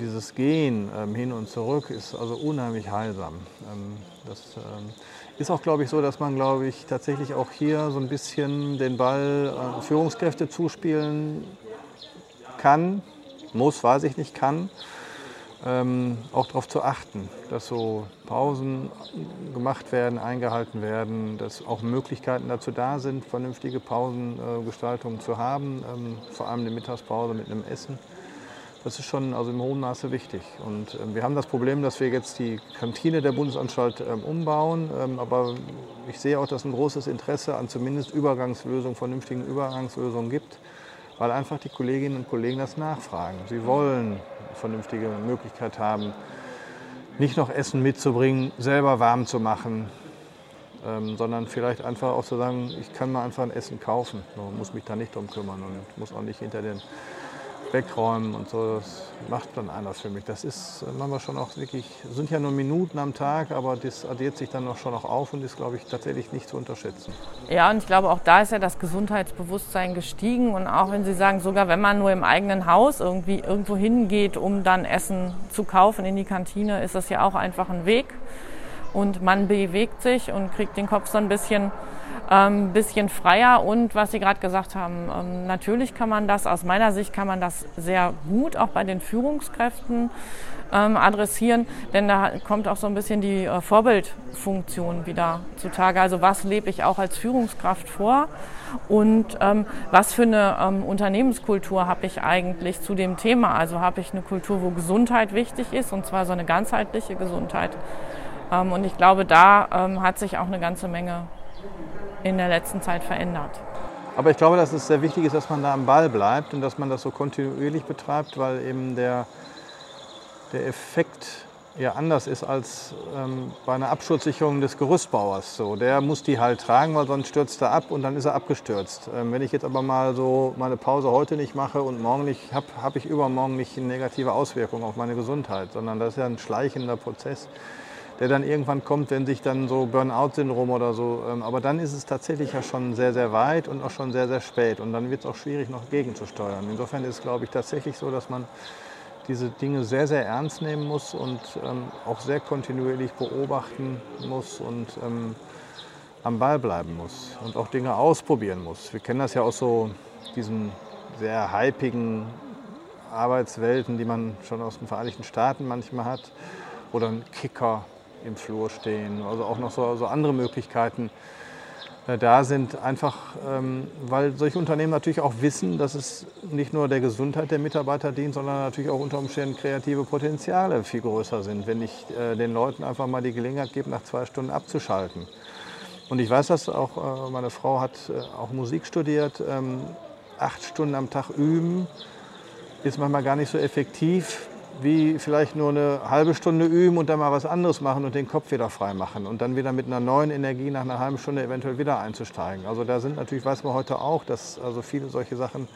dieses Gehen ähm, hin und zurück ist also unheimlich heilsam. Ähm, das ähm, ist auch, glaube ich, so, dass man, glaube ich, tatsächlich auch hier so ein bisschen den Ball äh, Führungskräfte zuspielen kann, muss, weiß ich nicht, kann. Ähm, auch darauf zu achten, dass so Pausen gemacht werden, eingehalten werden, dass auch Möglichkeiten dazu da sind, vernünftige Pausengestaltungen äh, zu haben, ähm, vor allem die Mittagspause mit einem Essen. Das ist schon also im hohen Maße wichtig. Und äh, wir haben das Problem, dass wir jetzt die Kantine der Bundesanstalt ähm, umbauen. Ähm, aber ich sehe auch, dass ein großes Interesse an zumindest Übergangslösungen, vernünftigen Übergangslösungen gibt, weil einfach die Kolleginnen und Kollegen das nachfragen. Sie wollen vernünftige Möglichkeit haben, nicht noch Essen mitzubringen, selber warm zu machen, ähm, sondern vielleicht einfach auch zu sagen, ich kann mal einfach ein Essen kaufen, muss mich da nicht drum kümmern und muss auch nicht hinter den wegräumen und so. Das macht dann einer für mich. Das ist äh, manchmal schon auch wirklich, sind ja nur Minuten am Tag, aber das addiert sich dann auch schon noch auf und ist, glaube ich, tatsächlich nicht zu unterschätzen. Ja, und ich glaube, auch da ist ja das Gesundheitsbewusstsein gestiegen. Und auch wenn Sie sagen, sogar wenn man nur im eigenen Haus irgendwie irgendwo hingeht, um dann Essen zu kaufen in die Kantine, ist das ja auch einfach ein Weg. Und man bewegt sich und kriegt den Kopf so ein bisschen ähm, bisschen freier und was Sie gerade gesagt haben, ähm, natürlich kann man das, aus meiner Sicht kann man das sehr gut auch bei den Führungskräften ähm, adressieren, denn da kommt auch so ein bisschen die äh, Vorbildfunktion wieder zutage. Also was lebe ich auch als Führungskraft vor und ähm, was für eine ähm, Unternehmenskultur habe ich eigentlich zu dem Thema? Also habe ich eine Kultur, wo Gesundheit wichtig ist und zwar so eine ganzheitliche Gesundheit. Ähm, und ich glaube, da ähm, hat sich auch eine ganze Menge in der letzten Zeit verändert. Aber ich glaube, dass es sehr wichtig ist, dass man da am Ball bleibt und dass man das so kontinuierlich betreibt, weil eben der, der Effekt ja anders ist als ähm, bei einer Absturzsicherung des Gerüstbauers. So, der muss die halt tragen, weil sonst stürzt er ab und dann ist er abgestürzt. Ähm, wenn ich jetzt aber mal so meine Pause heute nicht mache und morgen nicht, habe hab ich übermorgen nicht eine negative Auswirkung auf meine Gesundheit, sondern das ist ja ein schleichender Prozess, der dann irgendwann kommt, wenn sich dann so Burnout-Syndrom oder so, ähm, aber dann ist es tatsächlich ja schon sehr, sehr weit und auch schon sehr, sehr spät und dann wird es auch schwierig, noch gegenzusteuern. Insofern ist es, glaube ich, tatsächlich so, dass man diese Dinge sehr, sehr ernst nehmen muss und ähm, auch sehr kontinuierlich beobachten muss und ähm, am Ball bleiben muss und auch Dinge ausprobieren muss. Wir kennen das ja aus so diesen sehr hypigen Arbeitswelten, die man schon aus den Vereinigten Staaten manchmal hat, oder ein Kicker im Flur stehen, also auch noch so, so andere Möglichkeiten, äh, da sind, einfach ähm, weil solche Unternehmen natürlich auch wissen, dass es nicht nur der Gesundheit der Mitarbeiter dient, sondern natürlich auch unter Umständen kreative Potenziale viel größer sind, wenn ich äh, den Leuten einfach mal die Gelegenheit gebe, nach zwei Stunden abzuschalten. Und ich weiß das auch, äh, meine Frau hat auch Musik studiert, ähm, acht Stunden am Tag üben ist manchmal gar nicht so effektiv, wie vielleicht nur eine halbe Stunde üben und dann mal was anderes machen und den Kopf wieder frei machen und dann wieder mit einer neuen Energie nach einer halben Stunde eventuell wieder einzusteigen. Also da sind natürlich, weiß man heute auch, dass also viele solche Sachen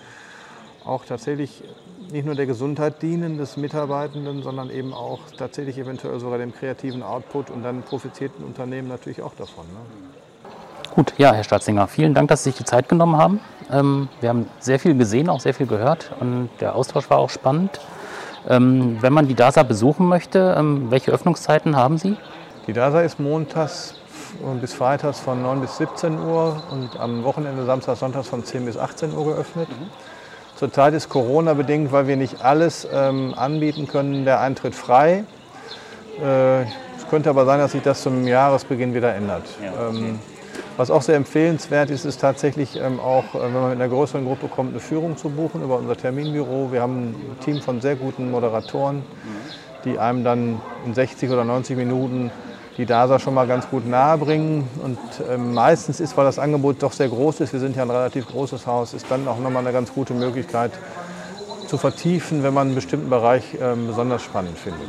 auch tatsächlich nicht nur der Gesundheit dienen des Mitarbeitenden, sondern eben auch tatsächlich eventuell sogar dem kreativen Output und dann profitierten Unternehmen natürlich auch davon. Ne? Gut, ja, Herr Staatsinger, vielen Dank, dass Sie sich die Zeit genommen haben. Ähm, wir haben sehr viel gesehen, auch sehr viel gehört und der Austausch war auch spannend. Ähm, wenn man die DASA besuchen möchte, ähm, welche Öffnungszeiten haben Sie? Die DASA ist montags bis freitags von 9 bis 17 Uhr und am Wochenende Samstag, Sonntags von 10 bis 18 Uhr geöffnet. Mhm. Zurzeit ist Corona bedingt, weil wir nicht alles ähm, anbieten können, der Eintritt frei. Äh, es könnte aber sein, dass sich das zum Jahresbeginn wieder ändert. Ja, okay. ähm, was auch sehr empfehlenswert ist, ist tatsächlich ähm, auch, äh, wenn man mit einer größeren Gruppe kommt, eine Führung zu buchen über unser Terminbüro. Wir haben ein Team von sehr guten Moderatoren, die einem dann in 60 oder 90 Minuten die DASA schon mal ganz gut nahe bringen. Und ähm, meistens ist, weil das Angebot doch sehr groß ist, wir sind ja ein relativ großes Haus, ist dann auch nochmal eine ganz gute Möglichkeit zu vertiefen, wenn man einen bestimmten Bereich ähm, besonders spannend findet.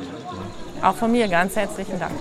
Auch von mir ganz herzlichen Dank.